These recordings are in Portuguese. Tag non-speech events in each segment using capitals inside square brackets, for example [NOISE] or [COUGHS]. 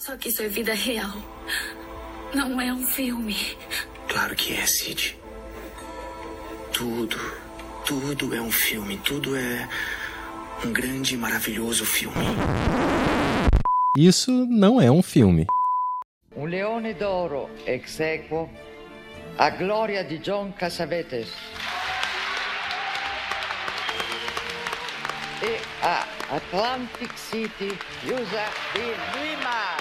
Só que isso é vida real. Não é um filme. Claro que é, Sid. Tudo, tudo é um filme. Tudo é um grande e maravilhoso filme. Isso não é um filme. Un leone d'oro ex equo a gloria di John Cassavetes e a Atlantic City usa di Lima.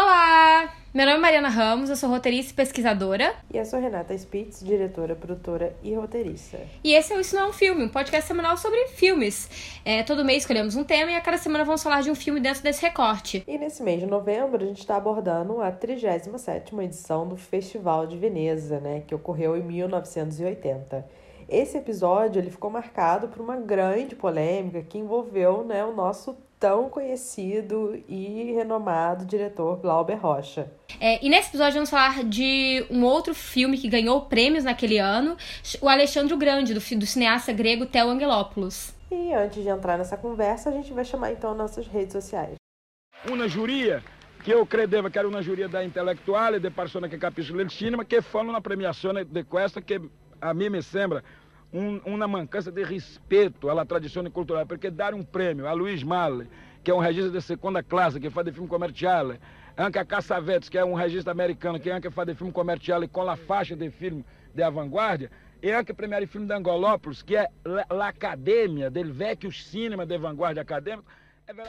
Olá! Meu nome é Mariana Ramos, eu sou roteirista e pesquisadora. E eu sou Renata Spitz, diretora, produtora e roteirista. E esse é o Isso Não é um Filme, um podcast semanal sobre filmes. É, todo mês escolhemos um tema e a cada semana vamos falar de um filme dentro desse recorte. E nesse mês de novembro a gente está abordando a 37ª edição do Festival de Veneza, né, que ocorreu em 1980. Esse episódio ele ficou marcado por uma grande polêmica que envolveu né, o nosso tão conhecido e renomado diretor Glauber Rocha. É, e nesse episódio vamos falar de um outro filme que ganhou prêmios naquele ano, o Alexandre o Grande, do, do cineasta grego Theo Angelopoulos. E antes de entrar nessa conversa, a gente vai chamar então nossas redes sociais. Una giuria che io credevo che era una giuria da intellettuali, di persone che capiscono il cinema, che fanno una premiazione di questa che a me mi sembra un, una mancanza di rispetto alla tradizione culturale, perché dare un premio a Luiz Malle, che è un regista di seconda classe, che fa dei film commerciali, anche a Cassavetes, che è un regista americano, che anche fa dei film commerciali con la fascia dei film di avanguardia, e anche premiare il film da Angolopoulos, que é l'academia del vecchio cinema de vanguardia acadêmico,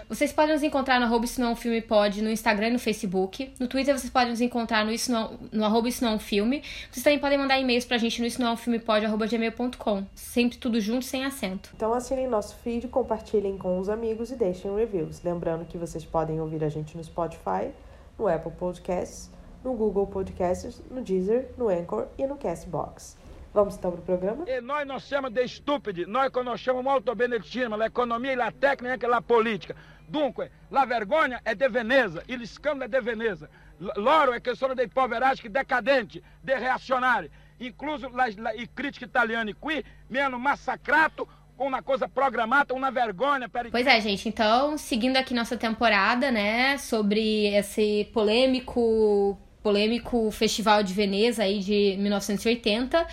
Vocês podem nos encontrar no arroba Isso Não é um Filme Pod no Instagram e no Facebook. No Twitter vocês podem nos encontrar no, isso não, no arroba Isso Não é um Filme. Vocês também podem mandar e-mails pra gente no isso não é um filme pod, arroba gmail.com. Sempre tudo junto, sem acento. Então assinem nosso feed, compartilhem com os amigos e deixem reviews. Lembrando que vocês podem ouvir a gente no Spotify, no Apple Podcasts, no Google Podcasts, no Deezer, no Anchor e no Castbox. Vamos então para o programa? E nós não chamamos de estúpido, nós conosciamo molto bene il cinema, l'economia e la tecnica e la politica. Dunque, la vergogna è de Veneza, il scandalo è de Veneza. Loro è che sono dei poveracci decadenti, dei reazionari. Incluso la, la, i critici italiani qui hanno massacrato uma coisa programada, uma vergonha. Per... Pois é, gente. Então, seguindo aqui nossa temporada, né, sobre esse polêmico polêmico Festival de Veneza aí de 1980,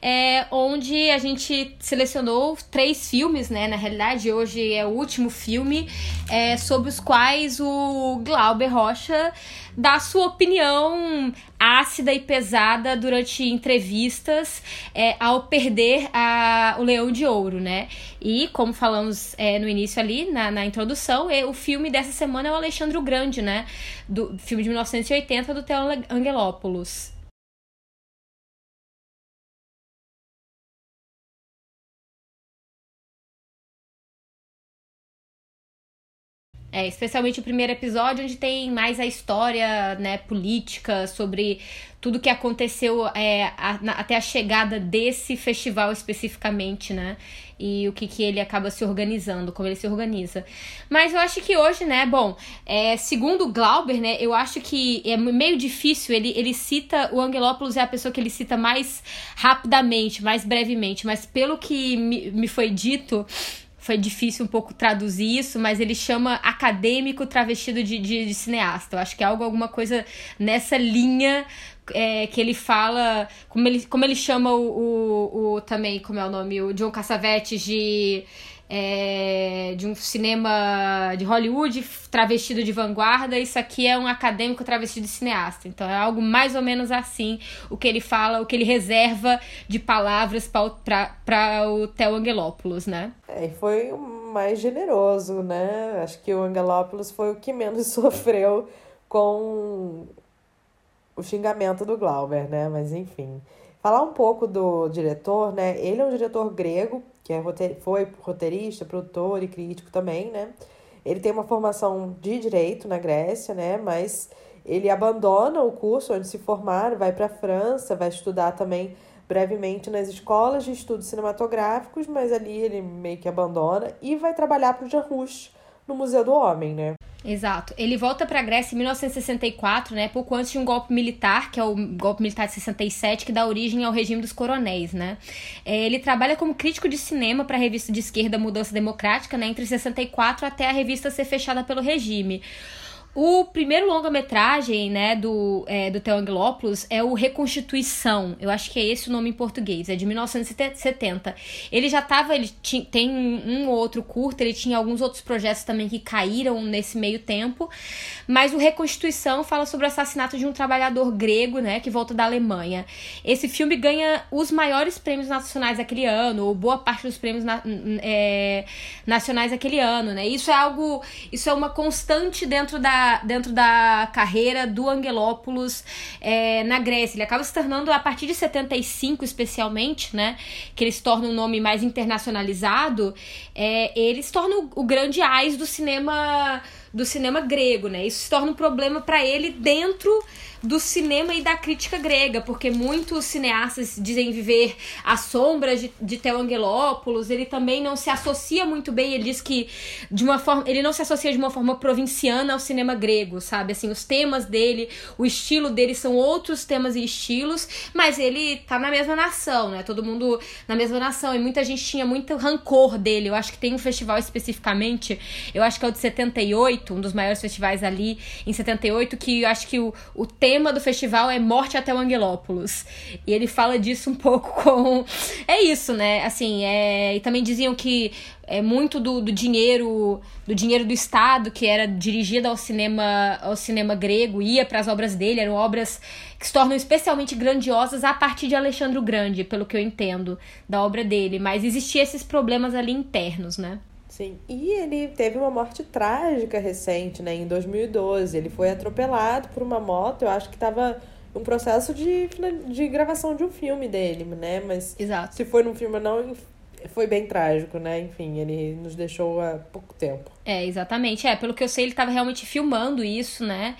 é, onde a gente selecionou três filmes, né? Na realidade, hoje é o último filme é, sobre os quais o Glauber Rocha dá sua opinião ácida e pesada durante entrevistas é, ao perder a, o Leão de Ouro, né? E, como falamos é, no início ali, na, na introdução, é, o filme dessa semana é o Alexandre o Grande, né? Do filme de 1980 do Theo Angelopoulos. É, especialmente o primeiro episódio, onde tem mais a história né, política sobre tudo que aconteceu é, a, na, até a chegada desse festival especificamente, né? E o que, que ele acaba se organizando, como ele se organiza. Mas eu acho que hoje, né, bom, é, segundo Glauber, né, eu acho que é meio difícil, ele, ele cita, o Angelopoulos é a pessoa que ele cita mais rapidamente, mais brevemente, mas pelo que me, me foi dito, foi difícil um pouco traduzir isso, mas ele chama acadêmico travestido de, de, de cineasta. Eu acho que é algo, alguma coisa nessa linha é, que ele fala, como ele, como ele chama o, o, o também, como é o nome, o John Cassavetes de é, de um cinema de Hollywood travestido de vanguarda, isso aqui é um acadêmico travestido de cineasta. Então é algo mais ou menos assim o que ele fala, o que ele reserva de palavras para o Theo Angelopoulos, né? É, e foi o mais generoso, né? Acho que o Angelopoulos foi o que menos [LAUGHS] sofreu com o xingamento do Glauber, né? Mas enfim. Falar um pouco do diretor, né? Ele é um diretor grego, que é foi roteirista, produtor e crítico também, né? Ele tem uma formação de direito na Grécia, né? Mas ele abandona o curso onde se formar, vai para a França, vai estudar também brevemente nas escolas de estudos cinematográficos, mas ali ele meio que abandona e vai trabalhar para o Jean Rouch no Museu do Homem, né? Exato. Ele volta para a Grécia em 1964, né, pouco antes de um golpe militar, que é o golpe militar de 67, que dá origem ao regime dos coronéis, né? É, ele trabalha como crítico de cinema para a revista de esquerda Mudança Democrática, né, entre 64 até a revista ser fechada pelo regime. O primeiro longa-metragem, né, do, é, do Theo Angelopoulos é o Reconstituição. Eu acho que é esse o nome em português. É de 1970. Ele já tava... Ele tinha, tem um ou outro curto. Ele tinha alguns outros projetos também que caíram nesse meio tempo. Mas o Reconstituição fala sobre o assassinato de um trabalhador grego, né, que volta da Alemanha. Esse filme ganha os maiores prêmios nacionais daquele ano. Ou boa parte dos prêmios na, é, nacionais daquele ano, né. Isso é algo... Isso é uma constante dentro da dentro da carreira do Angelopoulos é, na Grécia. Ele acaba se tornando, a partir de 75 especialmente, né, que ele se torna um nome mais internacionalizado, é, ele se torna o, o grande ais do cinema do cinema grego, né? Isso se torna um problema para ele dentro do cinema e da crítica grega, porque muitos cineastas dizem viver à sombra de, de Theo Angelopoulos, ele também não se associa muito bem, ele diz que de uma forma, ele não se associa de uma forma provinciana ao cinema grego, sabe? Assim, os temas dele, o estilo dele são outros temas e estilos, mas ele tá na mesma nação, né? Todo mundo na mesma nação, e muita gente tinha muito rancor dele. Eu acho que tem um festival especificamente, eu acho que é o de 78, um dos maiores festivais ali em 78, que eu acho que o, o tema tema do festival é Morte até o Angelópolis. E ele fala disso um [LAUGHS] pouco com. É isso, né? Assim, é... e também diziam que é muito do, do dinheiro do dinheiro do Estado que era dirigido ao cinema ao cinema grego ia para as obras dele eram obras que se tornam especialmente grandiosas a partir de Alexandre o Grande pelo que eu entendo da obra dele mas existiam esses problemas ali internos né Sim, e ele teve uma morte trágica recente, né? Em 2012. Ele foi atropelado por uma moto, eu acho que estava um processo de, de gravação de um filme dele, né? Mas Exato. se foi num filme ou não, foi bem trágico, né? Enfim, ele nos deixou há pouco tempo. É, exatamente. É, pelo que eu sei, ele estava realmente filmando isso, né?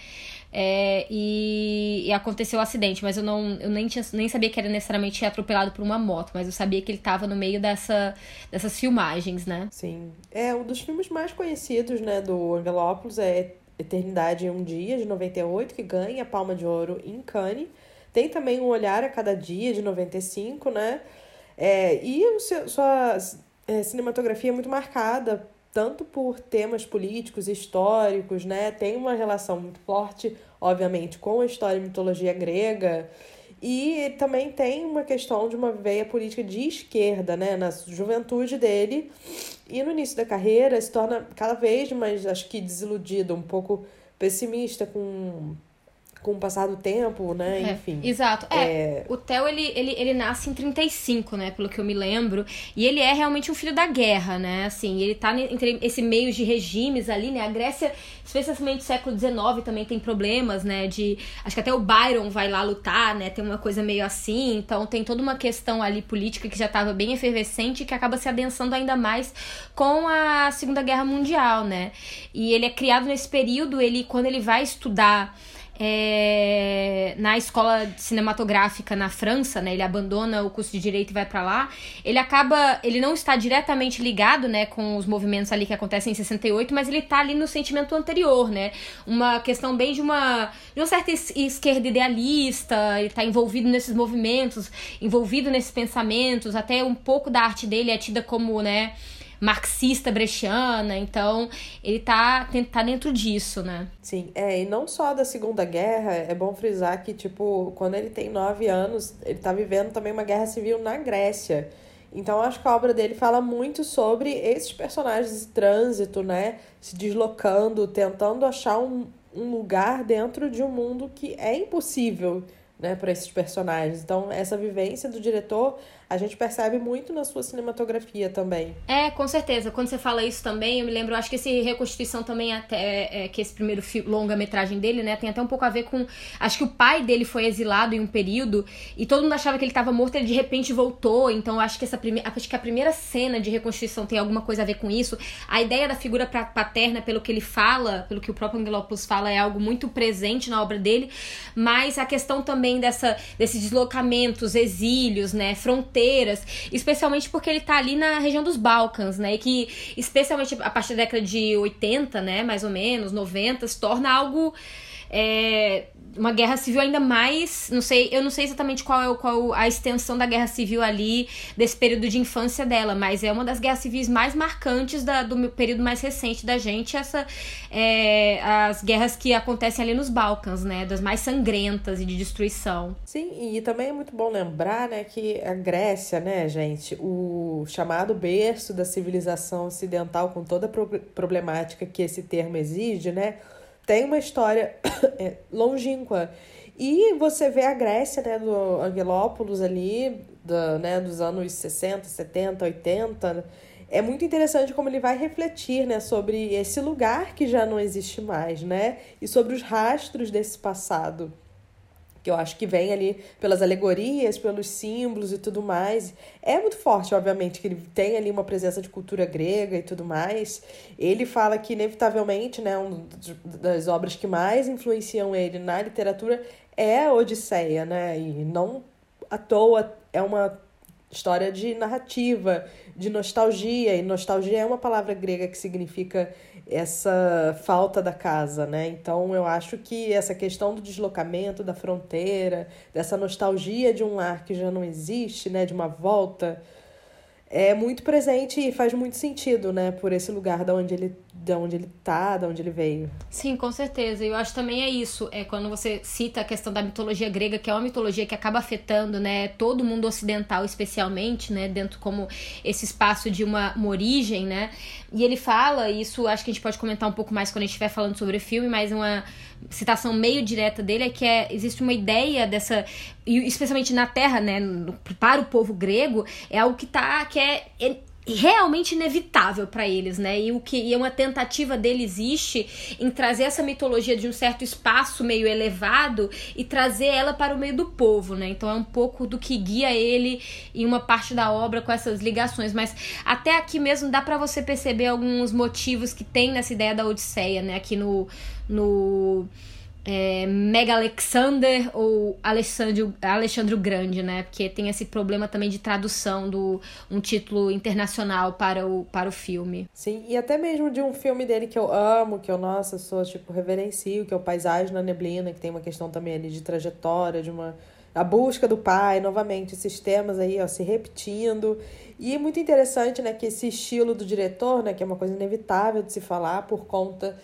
É, e, e, aconteceu o acidente, mas eu não eu nem, tinha, nem sabia que era necessariamente atropelado por uma moto, mas eu sabia que ele estava no meio dessa, dessas filmagens, né? Sim. É, um dos filmes mais conhecidos, né, do Angelopoulos é Eternidade em um Dia, de 98, que ganha a Palma de Ouro em Cannes. Tem também Um Olhar a Cada Dia, de 95, né? É, e o seu, sua é, cinematografia é muito marcada tanto por temas políticos, históricos, né? Tem uma relação muito forte, obviamente, com a história e mitologia grega. E também tem uma questão de uma veia política de esquerda, né? Na juventude dele. E no início da carreira se torna cada vez mais, acho que desiludido, um pouco pessimista com com o passar do tempo, né? É, Enfim. Exato. É, é, o Theo, ele, ele, ele nasce em 35, né? Pelo que eu me lembro. E ele é realmente um filho da guerra, né? Assim, ele tá entre esse meio de regimes ali, né? A Grécia, especialmente no século XIX, também tem problemas, né? De. Acho que até o Byron vai lá lutar, né? Tem uma coisa meio assim. Então tem toda uma questão ali política que já estava bem efervescente e que acaba se adensando ainda mais com a Segunda Guerra Mundial, né? E ele é criado nesse período, ele, quando ele vai estudar é, na escola cinematográfica na França, né? Ele abandona o curso de direito e vai para lá. Ele acaba, ele não está diretamente ligado, né, com os movimentos ali que acontecem em 68, mas ele tá ali no sentimento anterior, né? Uma questão bem de uma de uma certa esquerda idealista, ele tá envolvido nesses movimentos, envolvido nesses pensamentos, até um pouco da arte dele é tida como, né, marxista brechiana, então ele tá, tá dentro disso, né? Sim, é, e não só da Segunda Guerra, é bom frisar que, tipo, quando ele tem nove anos, ele tá vivendo também uma guerra civil na Grécia. Então, acho que a obra dele fala muito sobre esses personagens de trânsito, né? Se deslocando, tentando achar um, um lugar dentro de um mundo que é impossível, né, para esses personagens. Então, essa vivência do diretor a gente percebe muito na sua cinematografia também. É, com certeza. Quando você fala isso também, eu me lembro, acho que esse Reconstituição também, até é, é que esse primeiro longa-metragem dele, né, tem até um pouco a ver com. Acho que o pai dele foi exilado em um período e todo mundo achava que ele estava morto, ele de repente voltou. Então, acho que essa primeira. Acho que a primeira cena de Reconstituição tem alguma coisa a ver com isso. A ideia da figura paterna, pelo que ele fala, pelo que o próprio Angelopoulos fala, é algo muito presente na obra dele, mas a questão também dessa, desses deslocamentos, exílios, né, fronteiras fronteiras, especialmente porque ele tá ali na região dos Balcãs, né? E que, especialmente a partir da década de 80, né, mais ou menos, 90, se torna algo é, uma guerra civil ainda mais, não sei, eu não sei exatamente qual é qual a extensão da guerra civil ali desse período de infância dela, mas é uma das guerras civis mais marcantes da, do período mais recente da gente, essa é, as guerras que acontecem ali nos Balcãs, né, das mais sangrentas e de destruição. Sim, e também é muito bom lembrar, né, que a Grécia, né, gente, o chamado berço da civilização ocidental com toda a problemática que esse termo exige, né, tem uma história [COUGHS] é, longínqua. E você vê a Grécia, né, do Angelópolis ali, do, né, dos anos 60, 70, 80. É muito interessante como ele vai refletir, né, sobre esse lugar que já não existe mais, né, e sobre os rastros desse passado que eu acho que vem ali pelas alegorias, pelos símbolos e tudo mais. É muito forte, obviamente, que ele tem ali uma presença de cultura grega e tudo mais. Ele fala que, inevitavelmente, né, uma das obras que mais influenciam ele na literatura é a Odisseia, né? E não à toa é uma história de narrativa, de nostalgia, e nostalgia é uma palavra grega que significa essa falta da casa, né? Então eu acho que essa questão do deslocamento da fronteira, dessa nostalgia de um lar que já não existe, né, de uma volta, é muito presente e faz muito sentido, né, por esse lugar da onde ele de onde ele tá, de onde ele veio. Sim, com certeza. Eu acho também é isso. É quando você cita a questão da mitologia grega, que é uma mitologia que acaba afetando, né, todo mundo ocidental, especialmente, né, dentro como esse espaço de uma, uma origem, né? E ele fala, isso acho que a gente pode comentar um pouco mais quando a gente estiver falando sobre o filme, mas uma citação meio direta dele é que é, existe uma ideia dessa, especialmente na Terra, né, para o povo grego, é algo que tá que é realmente inevitável para eles, né? E o que e uma tentativa dele existe em trazer essa mitologia de um certo espaço meio elevado e trazer ela para o meio do povo, né? Então é um pouco do que guia ele em uma parte da obra com essas ligações, mas até aqui mesmo dá para você perceber alguns motivos que tem nessa ideia da Odisseia, né? Aqui no no é, Mega Alexander ou Alexandre, Alexandre o Grande, né? Porque tem esse problema também de tradução do um título internacional para o, para o filme. Sim, e até mesmo de um filme dele que eu amo, que eu, nossa, sou, tipo, reverencio, que é o Paisagem na Neblina, que tem uma questão também ali de trajetória, de uma... A busca do pai, novamente, esses temas aí, ó, se repetindo. E é muito interessante, né, que esse estilo do diretor, né, que é uma coisa inevitável de se falar por conta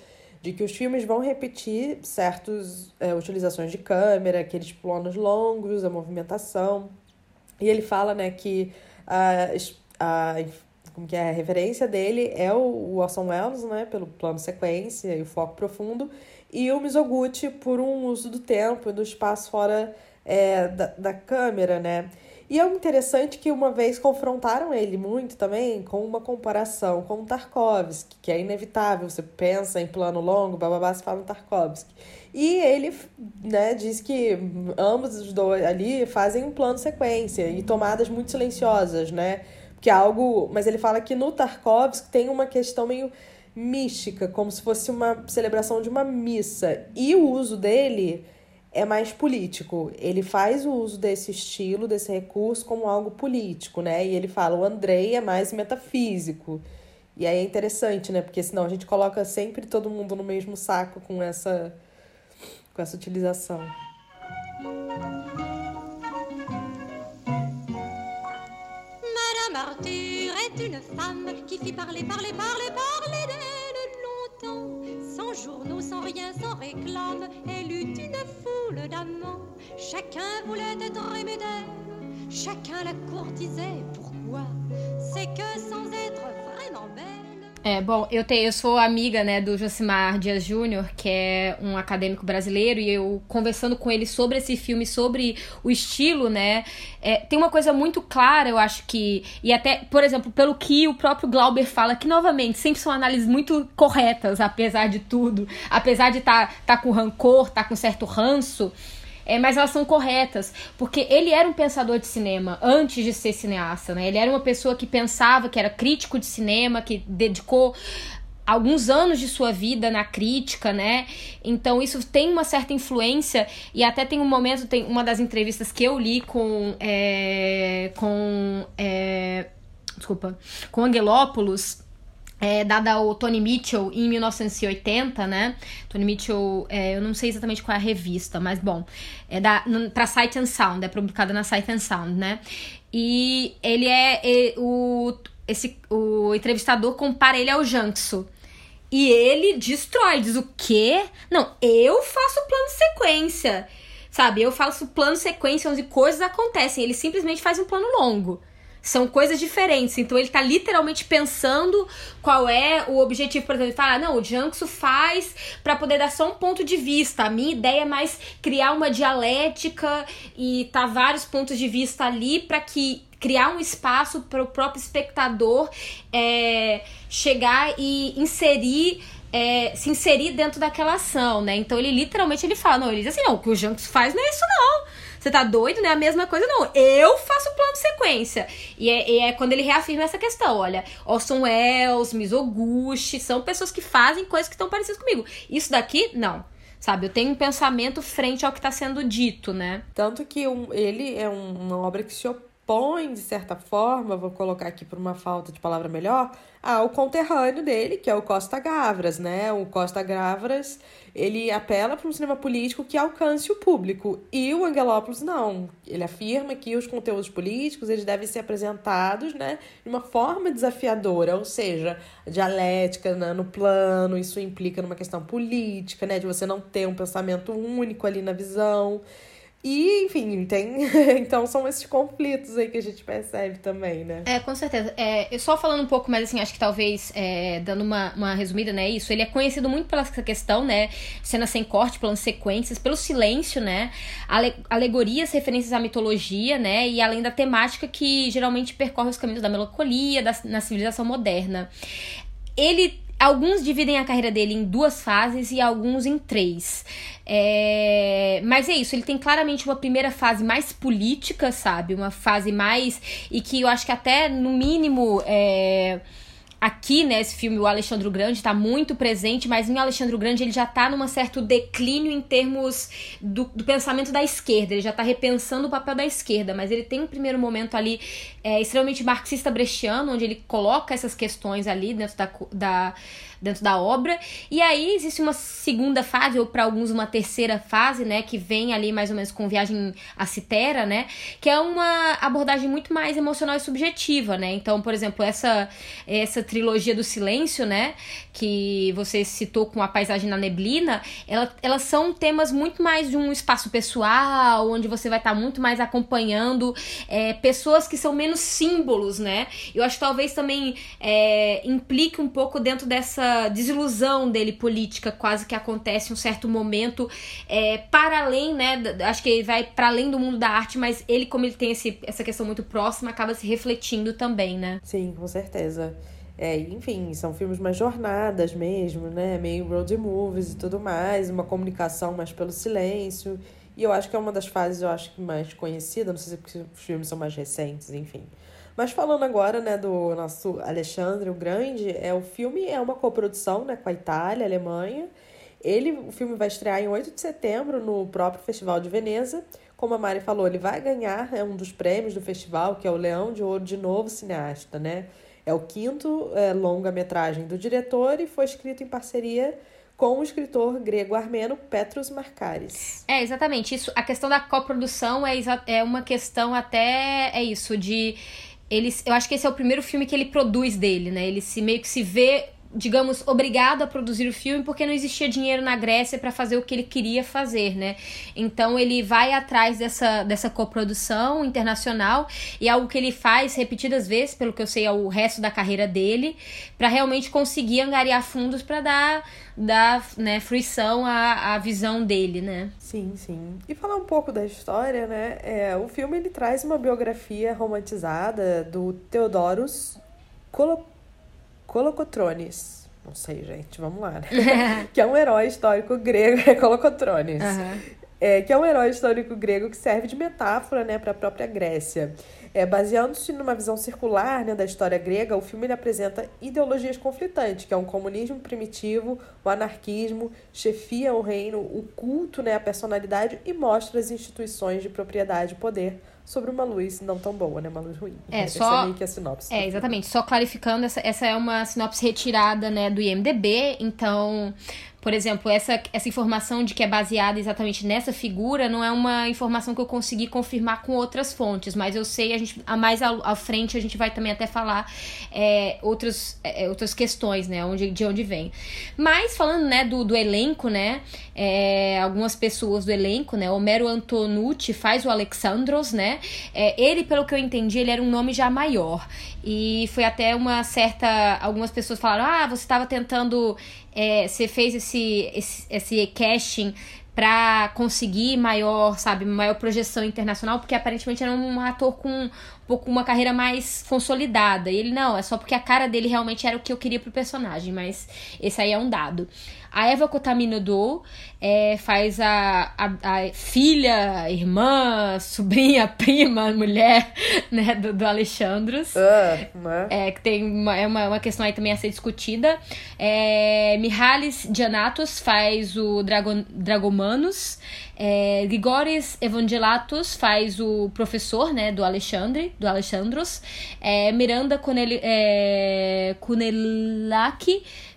de que os filmes vão repetir certas é, utilizações de câmera, aqueles planos longos, a movimentação. E ele fala né, que a, a, como que é, a referência dele é o Orson Welles, né, pelo plano sequência e o foco profundo, e o Mizoguchi por um uso do tempo e do espaço fora é, da, da câmera, né? E é interessante que uma vez confrontaram ele muito também com uma comparação com o Tarkovsky, que é inevitável, você pensa em plano longo, bababá, se fala em Tarkovsky. E ele né, diz que ambos os dois ali fazem um plano sequência e tomadas muito silenciosas, né? Que é algo. Mas ele fala que no Tarkovsky tem uma questão meio mística, como se fosse uma celebração de uma missa. E o uso dele é mais político. Ele faz o uso desse estilo, desse recurso, como algo político, né? E ele fala, o Andrei é mais metafísico. E aí é interessante, né? Porque senão a gente coloca sempre todo mundo no mesmo saco com essa, com essa utilização. Madame Arthur est une femme qui fit parler, parler, parler, parler d'elle longtemps. Journaux, sans rien, sans réclame, elle eut une foule d'amants. Chacun voulait être aimé d'elle, chacun la courtisait. Pourquoi? C'est que sans être vraiment belle. É, bom, eu, tenho, eu sou amiga, né, do Josimar Dias Júnior, que é um acadêmico brasileiro, e eu conversando com ele sobre esse filme, sobre o estilo, né, é, tem uma coisa muito clara, eu acho que, e até, por exemplo, pelo que o próprio Glauber fala, que novamente, sempre são análises muito corretas, apesar de tudo, apesar de estar tá, tá com rancor, tá com certo ranço, é, mas elas são corretas, porque ele era um pensador de cinema antes de ser cineasta, né? Ele era uma pessoa que pensava, que era crítico de cinema, que dedicou alguns anos de sua vida na crítica, né? Então isso tem uma certa influência e até tem um momento, tem uma das entrevistas que eu li com é, com é, desculpa, com Angelopoulos, é, dada ao Tony Mitchell em 1980, né? Tony Mitchell, é, eu não sei exatamente qual é a revista, mas bom, é da para Sight and Sound, é publicada na Sight and Sound, né? E ele é, é o esse o entrevistador compara ele ao Jankso. E ele destrói, diz o quê? Não, eu faço plano de sequência. Sabe? Eu faço plano de sequência onde coisas acontecem. Ele simplesmente faz um plano longo. São coisas diferentes. Então ele tá literalmente pensando qual é o objetivo. Por exemplo, ele fala: não, o Jankso faz para poder dar só um ponto de vista. A minha ideia é mais criar uma dialética e tá vários pontos de vista ali para que criar um espaço para o próprio espectador é, chegar e inserir é, se inserir dentro daquela ação, né? Então ele literalmente ele fala, não, ele diz assim, não, o que o Janks faz não é isso não. Você tá doido, né? A mesma coisa, não. Eu faço o plano de sequência. E é, e é, quando ele reafirma essa questão. Olha, Orson Welles, Mizoguchi, são pessoas que fazem coisas que estão parecidas comigo. Isso daqui, não. Sabe, eu tenho um pensamento frente ao que está sendo dito, né? Tanto que um, ele é um, uma obra que se opõe põe, de certa forma, vou colocar aqui por uma falta de palavra melhor, ao conterrâneo dele, que é o Costa Gavras, né? O Costa Gavras, ele apela para um cinema político que alcance o público, e o Angelopoulos não. Ele afirma que os conteúdos políticos, eles devem ser apresentados, né, de uma forma desafiadora, ou seja, dialética né, no plano, isso implica numa questão política, né, de você não ter um pensamento único ali na visão. E, enfim, tem. [LAUGHS] então são esses conflitos aí que a gente percebe também, né? É, com certeza. É, só falando um pouco mais assim, acho que talvez é, dando uma, uma resumida, né? Isso, ele é conhecido muito pela essa questão, né? Cena sem corte, planos sequências, pelo silêncio, né? Ale alegorias, referências à mitologia, né? E além da temática que geralmente percorre os caminhos da melancolia, da, na civilização moderna. Ele Alguns dividem a carreira dele em duas fases e alguns em três. É... Mas é isso, ele tem claramente uma primeira fase mais política, sabe? Uma fase mais. E que eu acho que até, no mínimo. É aqui nesse filme o Alexandre Grande está muito presente, mas em Alexandre Grande ele já está num certo declínio em termos do, do, pensamento da esquerda, ele já está repensando o papel da esquerda, mas ele tem um primeiro momento ali é, extremamente marxista brechiano, onde ele coloca essas questões ali dentro da, da dentro da obra. E aí existe uma segunda fase, ou para alguns uma terceira fase, né? Que vem ali mais ou menos com Viagem a Citera, né? Que é uma abordagem muito mais emocional e subjetiva, né? Então, por exemplo, essa, essa trilogia do silêncio, né? Que você citou com a paisagem na neblina, ela, elas são temas muito mais de um espaço pessoal, onde você vai estar tá muito mais acompanhando é, pessoas que são menos símbolos, né? Eu acho que talvez também é, implique um pouco dentro dessa desilusão dele política quase que acontece um certo momento é, para além, né? Acho que ele vai para além do mundo da arte, mas ele, como ele tem esse, essa questão muito próxima, acaba se refletindo também, né? Sim, com certeza. É, enfim, são filmes mais jornadas mesmo, né? Meio road movies e tudo mais, uma comunicação mais pelo silêncio. E eu acho que é uma das fases, eu acho que mais conhecida, não sei se os filmes são mais recentes, enfim. Mas falando agora, né, do nosso Alexandre o Grande, é o filme é uma coprodução, né, com a Itália, a Alemanha. Ele, o filme vai estrear em 8 de setembro no próprio Festival de Veneza. Como a Mari falou, ele vai ganhar é, um dos prêmios do festival, que é o Leão de Ouro de Novo Cineasta, né? É o quinto é, longa-metragem do diretor e foi escrito em parceria com o escritor grego armeno Petros Markaris. É, exatamente. Isso, a questão da coprodução é, é uma questão até é isso de ele, eu acho que esse é o primeiro filme que ele produz dele, né? Ele se meio que se vê digamos, obrigado a produzir o filme porque não existia dinheiro na Grécia para fazer o que ele queria fazer, né? Então ele vai atrás dessa, dessa coprodução internacional e é algo que ele faz repetidas vezes, pelo que eu sei, ao resto da carreira dele, para realmente conseguir angariar fundos para dar, dar né, fruição à, à visão dele, né? Sim, sim. E falar um pouco da história, né? É, o filme ele traz uma biografia romantizada do Theodorus Colo Colocotrones. Não sei, gente, vamos lá, né? [LAUGHS] que é um herói histórico grego, [LAUGHS] é Colocotrones. Uhum. é, que é um herói histórico grego que serve de metáfora né, para a própria Grécia. É, Baseando-se numa visão circular né, da história grega, o filme apresenta ideologias conflitantes, que é um comunismo primitivo, o anarquismo, chefia o reino, o culto né, à personalidade e mostra as instituições de propriedade e poder sobre uma luz não tão boa, né? Uma luz ruim. É, essa só... é meio que a sinopse. É, exatamente. Só clarificando, essa, essa é uma sinopse retirada, né, do IMDB, então por exemplo, essa, essa informação de que é baseada exatamente nessa figura não é uma informação que eu consegui confirmar com outras fontes, mas eu sei, a gente, a mais à, frente a gente vai também até falar é, outros, é, outras questões, né, onde, de onde vem. Mas falando, né, do, do elenco, né, é, algumas pessoas do elenco, né, Homero Antonucci faz o Alexandros, né, é, ele, pelo que eu entendi, ele era um nome já maior, e foi até uma certa, algumas pessoas falaram, ah, você estava tentando é, você fez esse, esse, esse casting para conseguir maior, sabe, maior projeção internacional, porque aparentemente era um ator com um pouco uma carreira mais consolidada. E ele não, é só porque a cara dele realmente era o que eu queria pro personagem, mas esse aí é um dado. A Eva Kotamino é, faz a, a, a, filha, irmã, sobrinha, [LAUGHS] prima, mulher, né, do, do Alexandros. Uh? É, que tem uma, é uma, uma questão aí também a ser discutida. É, Mihalis Gianatos faz o Dragon, Dragomanos. É, Grigoris Evangelatos faz o professor, né, do Alexandre, do Alexandros. É, Miranda Cunel, é,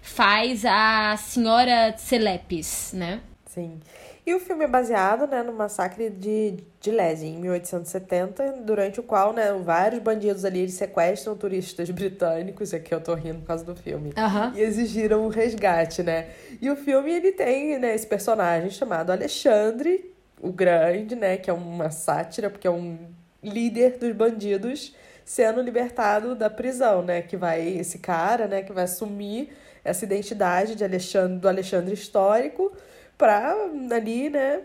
faz a senhora Celepes, né? Sim. E o filme é baseado né, no massacre de, de Lese, em 1870, durante o qual né, vários bandidos ali eles sequestram turistas [LAUGHS] britânicos, aqui eu tô rindo por causa do filme, uhum. e exigiram um resgate, né? E o filme ele tem né, esse personagem chamado Alexandre, o Grande, né, que é uma sátira, porque é um líder dos bandidos sendo libertado da prisão, né? Que vai, esse cara, né, que vai assumir essa identidade de Alexandre, do Alexandre histórico para ali, né,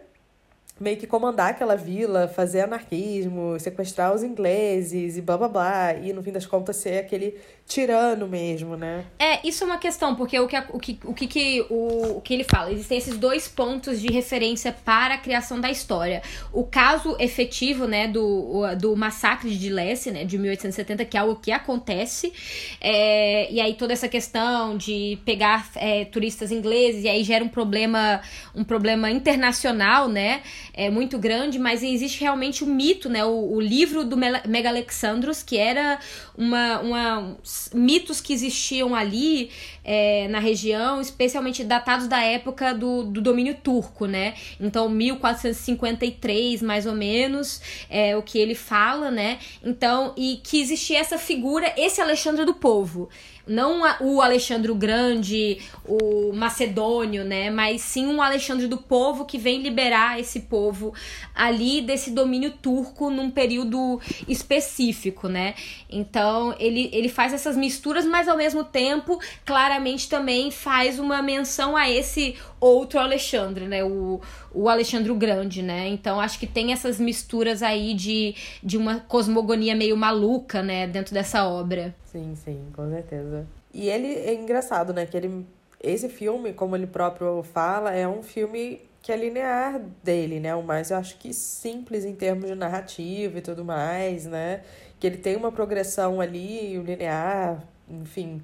meio que comandar aquela vila, fazer anarquismo, sequestrar os ingleses e blá blá blá, e no fim das contas ser aquele tirano mesmo, né? É, isso é uma questão, porque o que, o que, o que, que o, o que ele fala? Existem esses dois pontos de referência para a criação da história. O caso efetivo, né, do, do massacre de Lesse, né, de 1870, que é algo que acontece, é, e aí toda essa questão de pegar é, turistas ingleses, e aí gera um problema, um problema internacional, né, é muito grande, mas existe realmente o mito, né, o, o livro do Megalexandros, que era uma, uma mitos que existiam ali é, na região, especialmente datados da época do, do domínio turco, né? Então, 1453, mais ou menos, é o que ele fala, né? Então, e que existia essa figura, esse Alexandre do Povo. Não o Alexandre o Grande, o Macedônio, né? Mas sim um Alexandre do povo que vem liberar esse povo ali desse domínio turco num período específico, né? Então ele, ele faz essas misturas, mas ao mesmo tempo, claramente também faz uma menção a esse outro Alexandre, né? O, o Alexandre o Grande, né? Então acho que tem essas misturas aí de, de uma cosmogonia meio maluca, né? Dentro dessa obra. Sim, sim, com certeza. E ele é engraçado, né? Que ele, esse filme, como ele próprio fala, é um filme que é linear dele, né? O mais, eu acho que simples em termos de narrativa e tudo mais, né? Que ele tem uma progressão ali, linear, enfim.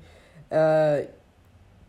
Uh,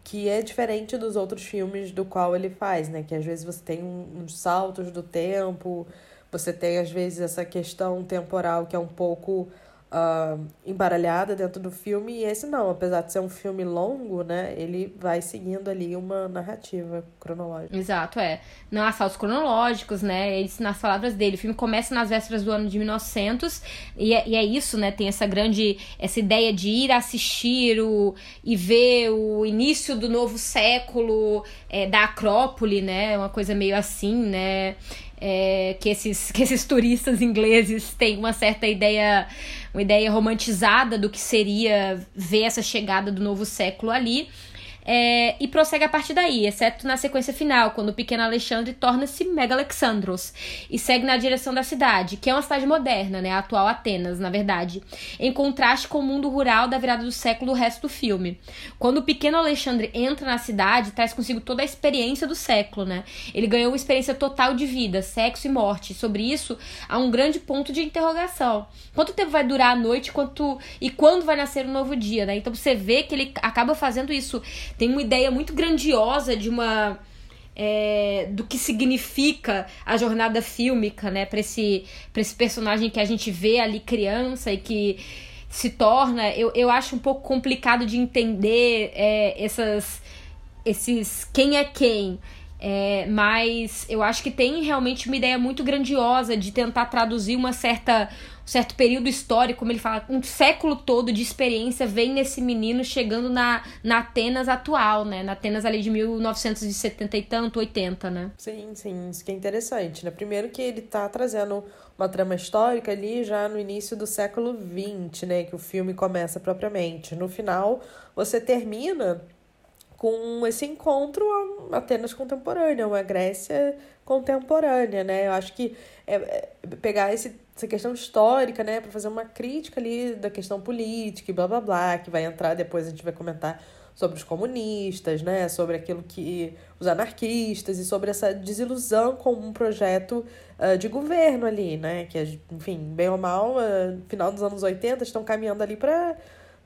que é diferente dos outros filmes do qual ele faz, né? Que às vezes você tem uns saltos do tempo, você tem às vezes essa questão temporal que é um pouco uh, embaralhada dentro do filme, e esse não, apesar de ser um filme longo, né, ele vai seguindo ali uma narrativa cronológica. Exato, é. Não há saltos cronológicos, né, ele, nas palavras dele, o filme começa nas vésperas do ano de 1900, e é, e é isso, né, tem essa grande, essa ideia de ir assistir o, e ver o início do novo século é, da Acrópole, né, uma coisa meio assim, né, é, que, esses, que esses turistas ingleses têm uma certa ideia, uma ideia romantizada do que seria ver essa chegada do novo século ali. É, e prossegue a partir daí, exceto na sequência final, quando o pequeno Alexandre torna-se Mega Alexandros e segue na direção da cidade, que é uma cidade moderna, né, a atual Atenas, na verdade, em contraste com o mundo rural da virada do século do resto do filme. Quando o pequeno Alexandre entra na cidade, traz consigo toda a experiência do século, né? Ele ganhou uma experiência total de vida, sexo e morte. Sobre isso, há um grande ponto de interrogação. Quanto tempo vai durar a noite quanto, e quando vai nascer um novo dia, né? Então você vê que ele acaba fazendo isso tem uma ideia muito grandiosa de uma. É, do que significa a jornada fílmica, né, para esse, pra esse personagem que a gente vê ali criança e que se torna. Eu, eu acho um pouco complicado de entender é, essas, esses quem é quem. É, mas eu acho que tem realmente uma ideia muito grandiosa de tentar traduzir uma certa certo período histórico, como ele fala, um século todo de experiência vem nesse menino chegando na, na Atenas atual, né? Na Atenas ali de 1970 e tanto, 80, né? Sim, sim, isso que é interessante, né? Primeiro que ele tá trazendo uma trama histórica ali já no início do século XX, né? Que o filme começa propriamente. No final, você termina com esse encontro Atenas contemporânea, uma Grécia contemporânea, né? Eu acho que é, é pegar esse essa questão histórica, né, para fazer uma crítica ali da questão política e blá blá blá, que vai entrar depois a gente vai comentar sobre os comunistas, né, sobre aquilo que os anarquistas e sobre essa desilusão com um projeto uh, de governo ali, né, que enfim, bem ou mal, uh, final dos anos 80 estão caminhando ali para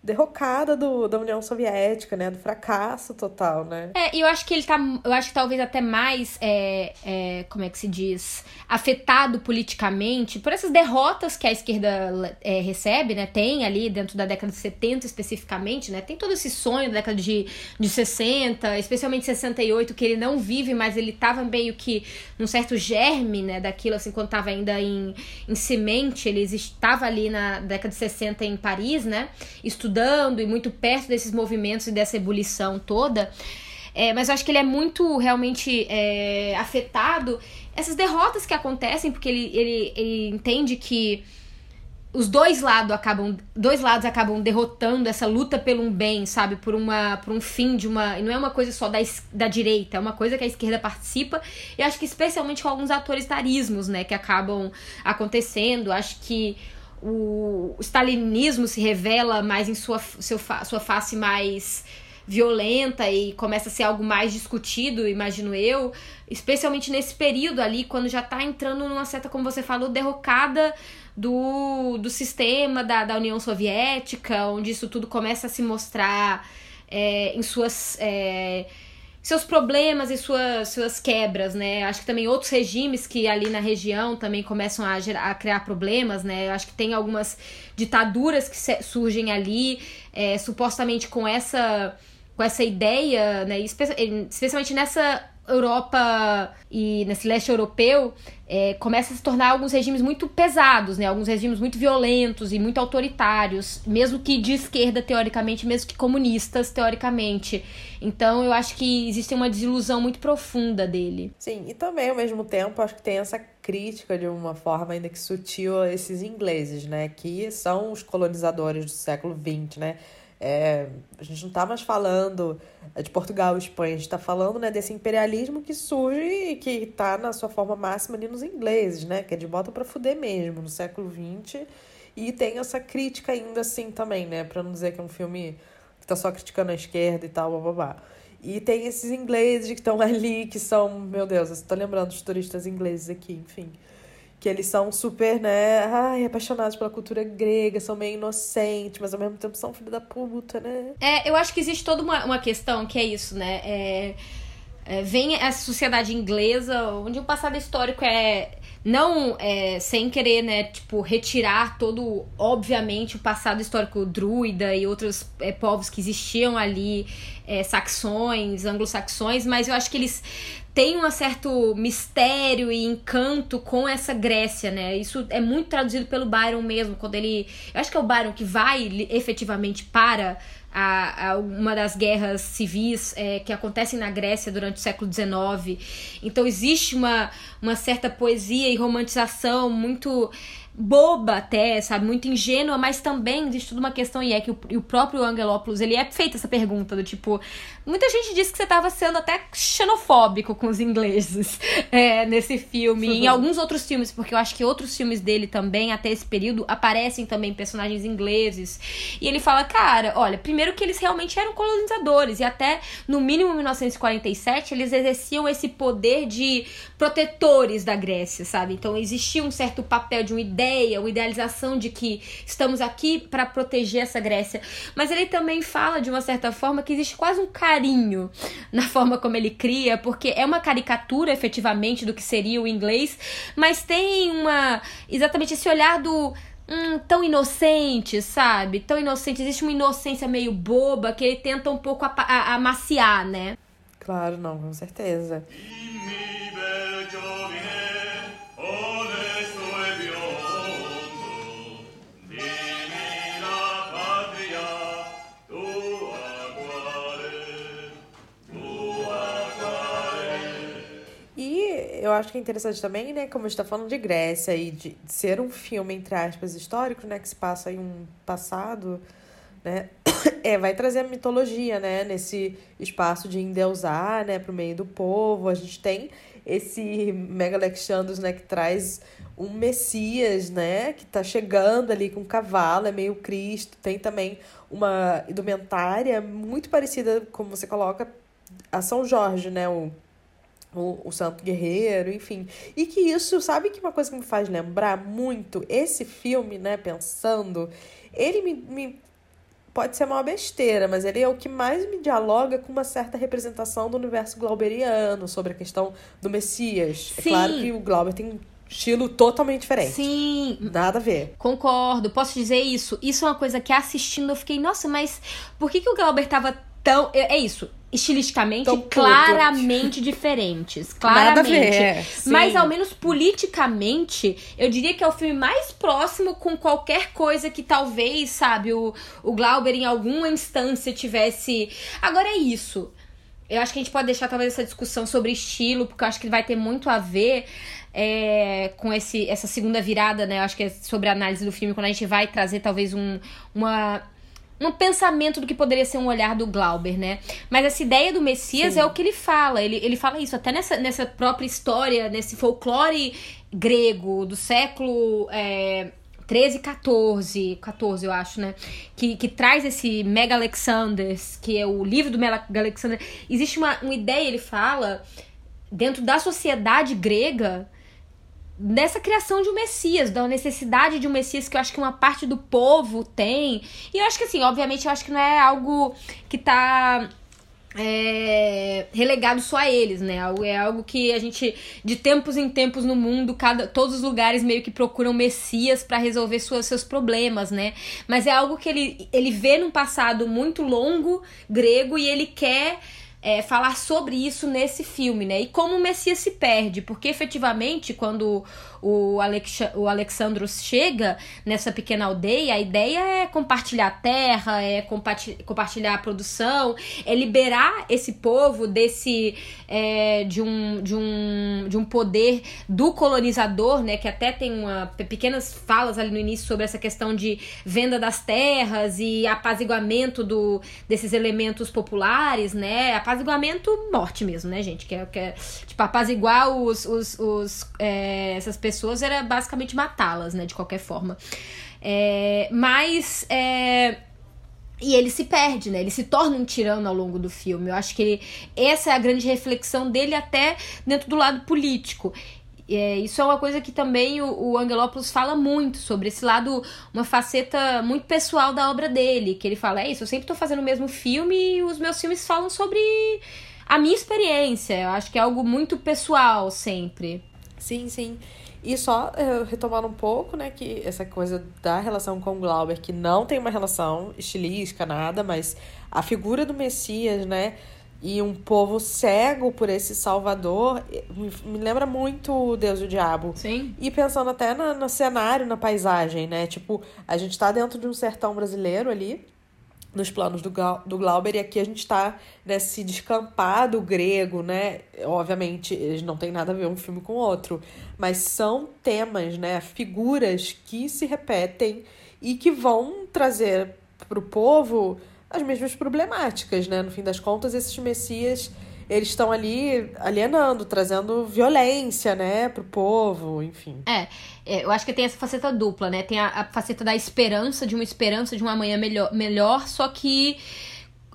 derrocada do, da União Soviética, né? Do fracasso total, né? É, e eu acho que ele tá. Eu acho que talvez até mais. É, é, como é que se diz? Afetado politicamente por essas derrotas que a esquerda é, recebe, né? Tem ali dentro da década de 70 especificamente, né? Tem todo esse sonho da década de, de 60, especialmente 68, que ele não vive, mas ele tava meio que num certo germe, né? Daquilo, assim, quando tava ainda em, em semente, ele estava ali na década de 60 em Paris, né? Estudando e muito perto desses movimentos e dessa ebulição toda. É, mas eu acho que ele é muito realmente é, afetado essas derrotas que acontecem, porque ele, ele, ele entende que os dois lados acabam dois lados acabam derrotando essa luta pelo um bem sabe por uma por um fim de uma não é uma coisa só da, da direita é uma coisa que a esquerda participa e acho que especialmente com alguns autoritarismos né que acabam acontecendo acho que o stalinismo se revela mais em sua, seu, sua face mais violenta e começa a ser algo mais discutido, imagino eu, especialmente nesse período ali, quando já está entrando numa certa, como você falou, derrocada do, do sistema da, da União Soviética, onde isso tudo começa a se mostrar é, em suas. É, seus problemas e suas, suas quebras, né? Acho que também outros regimes que ali na região também começam a, gerar, a criar problemas, né? Acho que tem algumas ditaduras que surgem ali, é, supostamente com essa com essa ideia, né? Especialmente nessa Europa e nesse leste europeu é, começa a se tornar alguns regimes muito pesados, né? Alguns regimes muito violentos e muito autoritários, mesmo que de esquerda teoricamente, mesmo que comunistas teoricamente. Então eu acho que existe uma desilusão muito profunda dele. Sim, e também ao mesmo tempo acho que tem essa crítica de uma forma ainda que sutil a esses ingleses, né? Que são os colonizadores do século XX, né? É, a gente não está mais falando de Portugal e Espanha, a gente está falando né, desse imperialismo que surge e que está na sua forma máxima ali nos ingleses, né? Que é de bota para fuder mesmo, no século XX. E tem essa crítica ainda assim também, né? Para não dizer que é um filme que está só criticando a esquerda e tal, babá. E tem esses ingleses que estão [LAUGHS] ali, que são, meu Deus, eu estou lembrando dos turistas ingleses aqui, enfim que eles são super, né, ai, apaixonados pela cultura grega, são meio inocentes, mas ao mesmo tempo são filho da puta, né? É, eu acho que existe toda uma, uma questão que é isso, né? É, é, vem essa sociedade inglesa, onde o passado histórico é não é, sem querer, né, tipo, retirar todo, obviamente, o passado histórico druida e outros é, povos que existiam ali, é, saxões, anglo-saxões, mas eu acho que eles tem um certo mistério e encanto com essa Grécia, né? Isso é muito traduzido pelo Byron mesmo, quando ele. Eu acho que é o Byron que vai efetivamente para a, a uma das guerras civis é, que acontecem na Grécia durante o século XIX. Então existe uma, uma certa poesia e romantização muito boba até, sabe? Muito ingênua, mas também existe toda uma questão, e é que o, o próprio Angelopoulos, ele é feito essa pergunta do tipo... Muita gente disse que você estava sendo até xenofóbico com os ingleses [LAUGHS] é, nesse filme. Uhum. Em alguns outros filmes, porque eu acho que outros filmes dele também, até esse período, aparecem também personagens ingleses. E ele fala, cara, olha, primeiro que eles realmente eram colonizadores, e até no mínimo 1947 eles exerciam esse poder de protetores da Grécia, sabe? Então existia um certo papel de uma ideia, uma idealização de que estamos aqui para proteger essa Grécia. Mas ele também fala, de uma certa forma, que existe quase um carinho na forma como ele cria, porque é uma caricatura efetivamente do que seria o inglês, mas tem uma. exatamente esse olhar do. Hum, tão inocente, sabe? Tão inocente. Existe uma inocência meio boba que ele tenta um pouco amaciar, né? Claro, não, com certeza. Eu acho que é interessante também, né, como a gente tá falando de Grécia e de, ser um filme, entre aspas, histórico, né, que se passa em um passado, né, [COUGHS] é, vai trazer a mitologia, né, nesse espaço de endeusar, né, pro meio do povo. A gente tem esse Mega Alexandros, né, que traz um Messias, né, que tá chegando ali com um cavalo, é meio Cristo. Tem também uma indumentária muito parecida, como você coloca, a São Jorge, né, o o, o Santo Guerreiro, enfim. E que isso, sabe que uma coisa que me faz lembrar muito esse filme, né, pensando, ele me, me pode ser uma besteira, mas ele é o que mais me dialoga com uma certa representação do universo glauberiano, sobre a questão do Messias. Sim. É claro que o Glauber tem um estilo totalmente diferente. Sim. Nada a ver. Concordo. Posso dizer isso? Isso é uma coisa que assistindo eu fiquei, nossa, mas por que, que o Glauber tava tão. É, é isso estilisticamente claramente diferentes. Claramente. [LAUGHS] Nada a ver. É, Mas ao menos politicamente, eu diria que é o filme mais próximo com qualquer coisa que talvez, sabe, o, o Glauber em alguma instância tivesse. Agora é isso. Eu acho que a gente pode deixar talvez essa discussão sobre estilo, porque eu acho que vai ter muito a ver é, com esse, essa segunda virada, né? Eu acho que é sobre a análise do filme, quando a gente vai trazer talvez um, uma um pensamento do que poderia ser um olhar do Glauber, né? Mas essa ideia do Messias Sim. é o que ele fala. Ele, ele fala isso até nessa, nessa própria história, nesse folclore grego do século. É, 13, 14, 14 eu acho, né? Que, que traz esse Mega Alexander, que é o livro do Mega Alexander. Existe uma, uma ideia, ele fala, dentro da sociedade grega, dessa criação de um Messias, da necessidade de um Messias que eu acho que uma parte do povo tem. E eu acho que assim, obviamente, eu acho que não é algo que tá é, relegado só a eles, né? É algo que a gente, de tempos em tempos no mundo, cada, todos os lugares meio que procuram messias para resolver suas, seus problemas, né? Mas é algo que ele, ele vê num passado muito longo grego e ele quer é, falar sobre isso nesse filme, né? E como o Messias se perde, porque efetivamente, quando o, Alex, o Alexandros chega nessa pequena aldeia, a ideia é compartilhar terra, é compartilhar a produção, é liberar esse povo desse é, de, um, de, um, de um poder do colonizador, né? Que até tem uma, pequenas falas ali no início sobre essa questão de venda das terras e apaziguamento do, desses elementos populares, né? Apaziguamento morte mesmo, né, gente? Que é, que é tipo, apaziguar os, os, os é, essas pessoas pessoas era basicamente matá-las, né? De qualquer forma. É, mas. É, e ele se perde, né? Ele se torna um tirano ao longo do filme. Eu acho que ele, essa é a grande reflexão dele, até dentro do lado político. É, isso é uma coisa que também o, o Angelopoulos fala muito sobre esse lado, uma faceta muito pessoal da obra dele. Que ele fala: é isso, eu sempre tô fazendo o mesmo filme e os meus filmes falam sobre a minha experiência. Eu acho que é algo muito pessoal sempre. Sim, sim. E só uh, retomando um pouco, né, que essa coisa da relação com o Glauber, que não tem uma relação estilística, nada, mas a figura do Messias, né, e um povo cego por esse Salvador, me, lembra muito Deus e o Diabo. Sim. E pensando até na, no cenário, na paisagem, né, tipo, a gente tá dentro de um sertão brasileiro ali, nos planos do, do Glauber, e aqui a gente está nesse descampado grego, né? Obviamente, eles não tem nada a ver um filme com o outro, mas são temas, né? Figuras que se repetem e que vão trazer para o povo as mesmas problemáticas, né? No fim das contas, esses messias eles estão ali alienando, trazendo violência, né, pro povo, enfim. É, é, eu acho que tem essa faceta dupla, né? Tem a, a faceta da esperança, de uma esperança de uma manhã melhor, melhor só que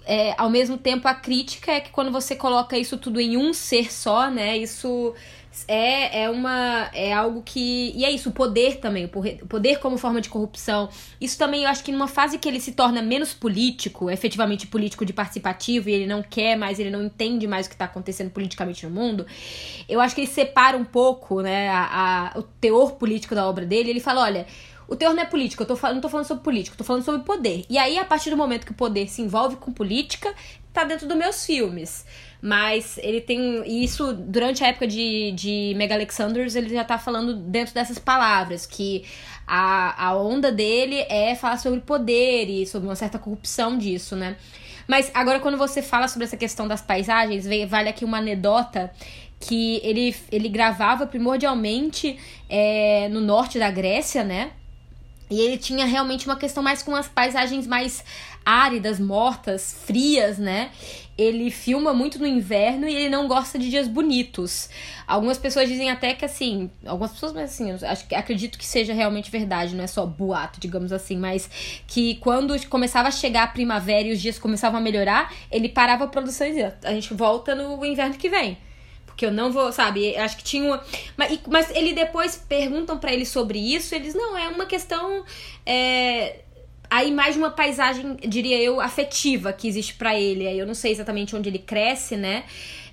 é, ao mesmo tempo a crítica é que quando você coloca isso tudo em um ser só, né, isso é, é uma é algo que e é isso o poder também o poder como forma de corrupção isso também eu acho que numa fase que ele se torna menos político efetivamente político de participativo e ele não quer mais ele não entende mais o que está acontecendo politicamente no mundo eu acho que ele separa um pouco né a, a, o teor político da obra dele ele fala olha o teor não é político, eu tô, não tô falando sobre política, eu tô falando sobre poder. E aí, a partir do momento que o poder se envolve com política, tá dentro dos meus filmes. Mas ele tem. E isso, durante a época de, de Mega Alexanders, ele já tá falando dentro dessas palavras, que a, a onda dele é falar sobre poder e sobre uma certa corrupção disso, né? Mas agora, quando você fala sobre essa questão das paisagens, vale aqui uma anedota que ele, ele gravava primordialmente é, no norte da Grécia, né? E ele tinha realmente uma questão mais com as paisagens mais áridas, mortas, frias, né? Ele filma muito no inverno e ele não gosta de dias bonitos. Algumas pessoas dizem até que assim, algumas pessoas, mas assim, acho que acredito que seja realmente verdade, não é só boato, digamos assim, mas que quando começava a chegar a primavera e os dias começavam a melhorar, ele parava a produção e dizia: "A gente volta no inverno que vem" porque eu não vou, sabe? Acho que tinha uma. Mas, mas ele depois perguntam para ele sobre isso, eles, não, é uma questão. É, aí mais uma paisagem, diria eu, afetiva que existe para ele. Aí eu não sei exatamente onde ele cresce, né?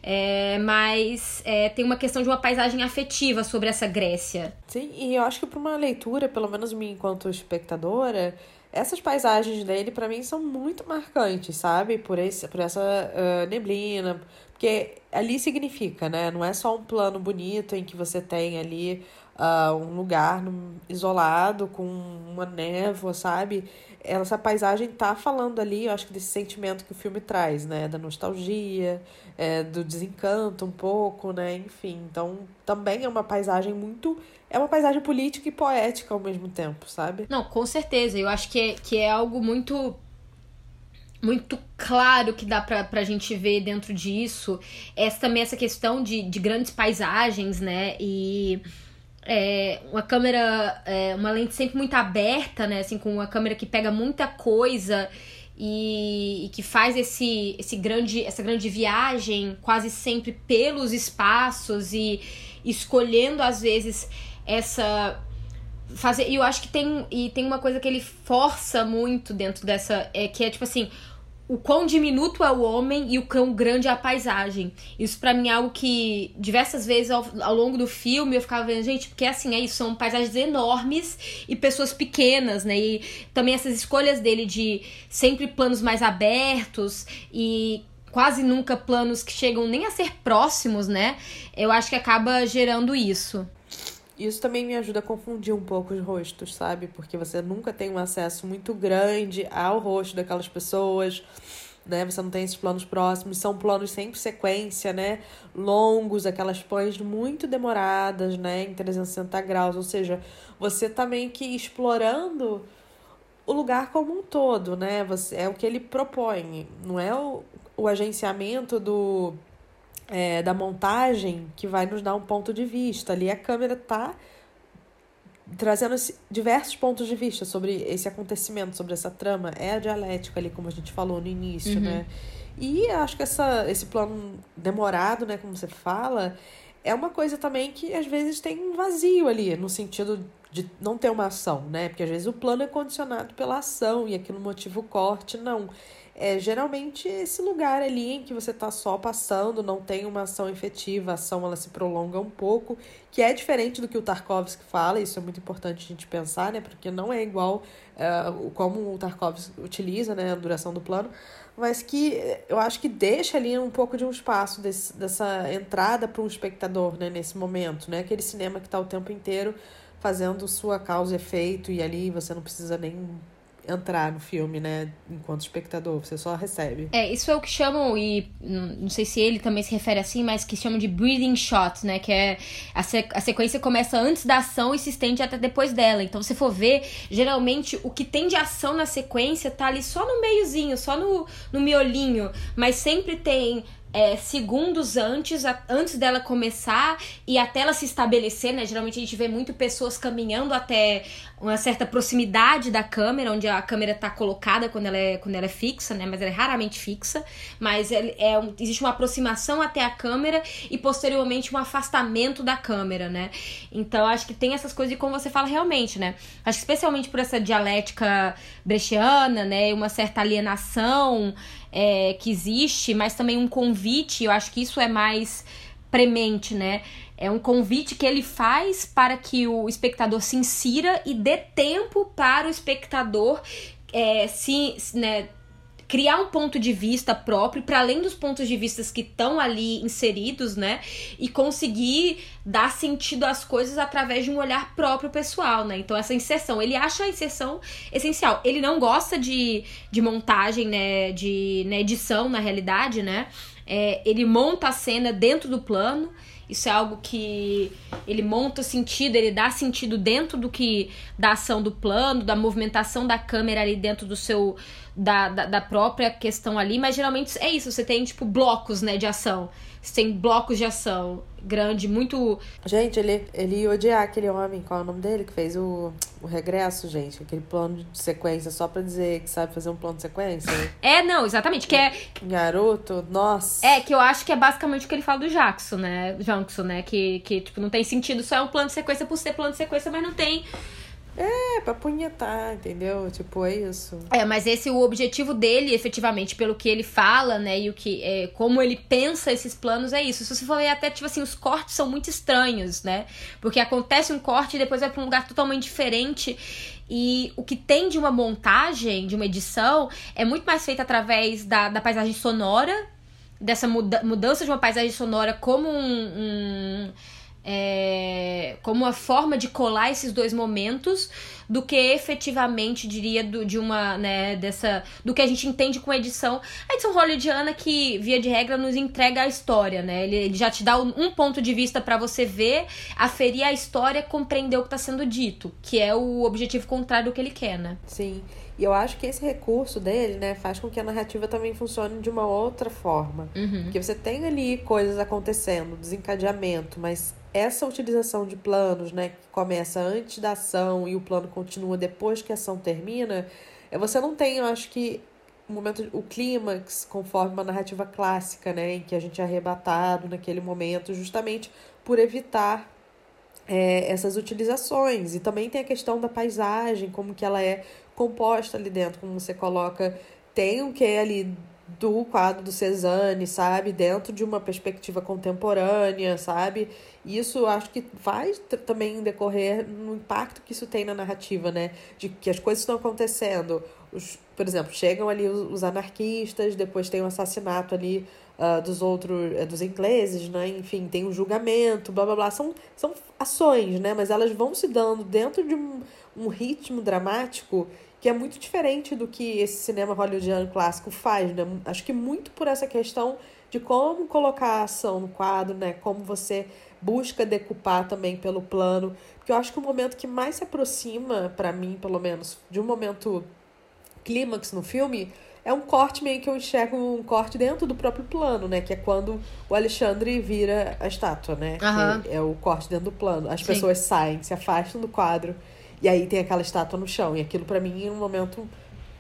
É, mas é, tem uma questão de uma paisagem afetiva sobre essa Grécia. Sim, e eu acho que para uma leitura, pelo menos mim enquanto espectadora, essas paisagens dele para mim são muito marcantes, sabe? Por, esse, por essa uh, neblina, porque ali significa, né? Não é só um plano bonito em que você tem ali uh, um lugar num, isolado com uma névoa, sabe? Essa paisagem tá falando ali, eu acho que desse sentimento que o filme traz, né? Da nostalgia, é, do desencanto um pouco, né? Enfim, então também é uma paisagem muito. É uma paisagem política e poética ao mesmo tempo, sabe? Não, com certeza. Eu acho que é, que é algo muito muito claro que dá pra, pra gente ver dentro disso. Essa também essa questão de, de grandes paisagens, né? E é, uma câmera, é, uma lente sempre muito aberta, né? Assim, com uma câmera que pega muita coisa e, e, que faz esse, esse grande, essa grande viagem quase sempre pelos espaços e escolhendo às vezes essa fazer e eu acho que tem e tem uma coisa que ele força muito dentro dessa é que é tipo assim o quão diminuto é o homem e o quão grande é a paisagem. Isso para mim é algo que diversas vezes ao, ao, longo do filme eu ficava vendo, gente, porque assim, é isso, são paisagens enormes e pessoas pequenas, né? E também essas escolhas dele de sempre planos mais abertos e quase nunca planos que chegam nem a ser próximos, né? Eu acho que acaba gerando isso. Isso também me ajuda a confundir um pouco os rostos, sabe? Porque você nunca tem um acesso muito grande ao rosto daquelas pessoas, né? Você não tem esses planos próximos, são planos sempre sequência, né? Longos, aquelas pães muito demoradas, né? Em 360 graus, ou seja, você tá meio que explorando o lugar como um todo, né? Você, é o que ele propõe, não é o, o agenciamento do é, da montagem que vai nos dar um ponto de vista. Ali a câmera está trazendo diversos pontos de vista sobre esse acontecimento, sobre essa trama. É a dialética ali, como a gente falou no início, uhum. né? E acho que essa, esse plano demorado, né, como você fala, é uma coisa também que às vezes tem um vazio ali, no sentido de não ter uma ação, né? Porque às vezes o plano é condicionado pela ação e aquilo motiva o corte, não é geralmente esse lugar ali em que você está só passando, não tem uma ação efetiva, a ação ela se prolonga um pouco, que é diferente do que o Tarkovsky fala, isso é muito importante a gente pensar, né? Porque não é igual uh, como o Tarkovsky utiliza, né, a duração do plano, mas que eu acho que deixa ali um pouco de um espaço desse, dessa entrada para um espectador, né, nesse momento, né? Aquele cinema que está o tempo inteiro fazendo sua causa e efeito e ali você não precisa nem entrar no filme, né? Enquanto espectador, você só recebe. É, isso é o que chamam, e não sei se ele também se refere assim, mas que chamam de breathing shot, né? Que é a, se, a sequência começa antes da ação e se estende até depois dela. Então, se for ver, geralmente o que tem de ação na sequência tá ali só no meiozinho, só no, no miolinho, mas sempre tem é, segundos antes, a, antes dela começar e até ela se estabelecer, né? Geralmente a gente vê muito pessoas caminhando até uma certa proximidade da câmera, onde a câmera está colocada quando ela, é, quando ela é fixa, né? Mas ela é raramente fixa. Mas é, é um, existe uma aproximação até a câmera e posteriormente um afastamento da câmera, né? Então acho que tem essas coisas e como você fala realmente, né? Acho que especialmente por essa dialética brechiana, né? Uma certa alienação é, que existe, mas também um convite, eu acho que isso é mais premente, né? É um convite que ele faz para que o espectador se insira e dê tempo para o espectador é, se, né, criar um ponto de vista próprio para além dos pontos de vista que estão ali inseridos, né? E conseguir dar sentido às coisas através de um olhar próprio pessoal, né? Então essa inserção, ele acha a inserção essencial. Ele não gosta de, de montagem, né? De né, edição, na realidade, né? É, ele monta a cena dentro do plano. Isso é algo que ele monta sentido, ele dá sentido dentro do que da ação do plano, da movimentação da câmera ali dentro do seu da, da, da, própria questão ali, mas geralmente é isso, você tem, tipo, blocos, né, de ação. Tem blocos de ação grande, muito. Gente, ele, ele ia odiar aquele homem, qual é o nome dele, que fez o, o regresso, gente. Aquele plano de sequência, só pra dizer que sabe fazer um plano de sequência. É, não, exatamente. Que é. Garoto, nossa. É, que eu acho que é basicamente o que ele fala do Jackson, né? Jackson, né? Que, que, tipo, não tem sentido só é um plano de sequência por ser plano de sequência, mas não tem é, pra punhetar, entendeu? Tipo, é isso. É, mas esse o objetivo dele, efetivamente, pelo que ele fala, né? E o que. É, como ele pensa esses planos é isso. Se você for ver até, tipo assim, os cortes são muito estranhos, né? Porque acontece um corte e depois vai pra um lugar totalmente diferente. E o que tem de uma montagem, de uma edição, é muito mais feito através da, da paisagem sonora, dessa muda mudança de uma paisagem sonora como um, um é, como uma forma de colar esses dois momentos do que efetivamente diria do, de uma né dessa do que a gente entende com edição. A edição hollywoodiana que via de regra nos entrega a história né? Ele, ele já te dá um ponto de vista para você ver aferir a história compreender o que está sendo dito que é o objetivo contrário do que ele quer né? Sim e eu acho que esse recurso dele, né, faz com que a narrativa também funcione de uma outra forma. Uhum. Porque você tem ali coisas acontecendo, desencadeamento, mas essa utilização de planos, né, que começa antes da ação e o plano continua depois que a ação termina, é, você não tem, eu acho que, o momento, o clímax, conforme uma narrativa clássica, né, em que a gente é arrebatado naquele momento, justamente por evitar é, essas utilizações. E também tem a questão da paisagem, como que ela é composta ali dentro, como você coloca, tem um que ali do quadro do Cezanne, sabe? Dentro de uma perspectiva contemporânea, sabe? Isso eu acho que vai também decorrer no impacto que isso tem na narrativa, né? De que as coisas estão acontecendo. Os, por exemplo, chegam ali os, os anarquistas, depois tem o assassinato ali uh, dos outros, uh, dos ingleses, né? Enfim, tem um julgamento, blá blá blá. São, são ações, né? Mas elas vão se dando dentro de um, um ritmo dramático que é muito diferente do que esse cinema hollywoodiano clássico faz, né? Acho que muito por essa questão de como colocar a ação no quadro, né? Como você busca decupar também pelo plano, porque eu acho que o momento que mais se aproxima para mim, pelo menos, de um momento clímax no filme é um corte meio que eu enxergo um corte dentro do próprio plano, né? Que é quando o Alexandre vira a estátua, né? Uhum. é o corte dentro do plano. As Sim. pessoas saem, se afastam do quadro e aí tem aquela estátua no chão. E aquilo para mim é um momento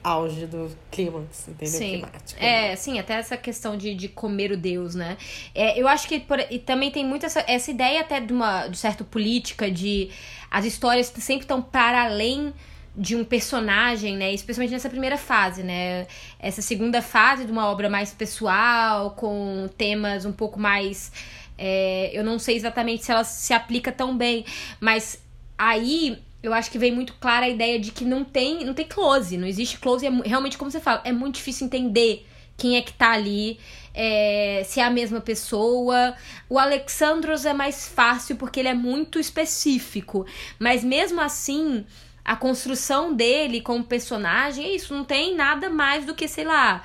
auge do clímax, entendeu? Sim. Climático. É, sim, até essa questão de, de comer o Deus, né? É, eu acho que por, e também tem muito essa, essa ideia até de uma de certa política de as histórias sempre estão para além de um personagem, né? Especialmente nessa primeira fase, né? Essa segunda fase de uma obra mais pessoal, com temas um pouco mais. É, eu não sei exatamente se ela se aplica tão bem, mas aí eu acho que vem muito clara a ideia de que não tem, não tem close, não existe close, é realmente como você fala, é muito difícil entender quem é que tá ali, é, se é a mesma pessoa. O Alexandros é mais fácil porque ele é muito específico, mas mesmo assim, a construção dele como personagem, é isso, não tem nada mais do que, sei lá,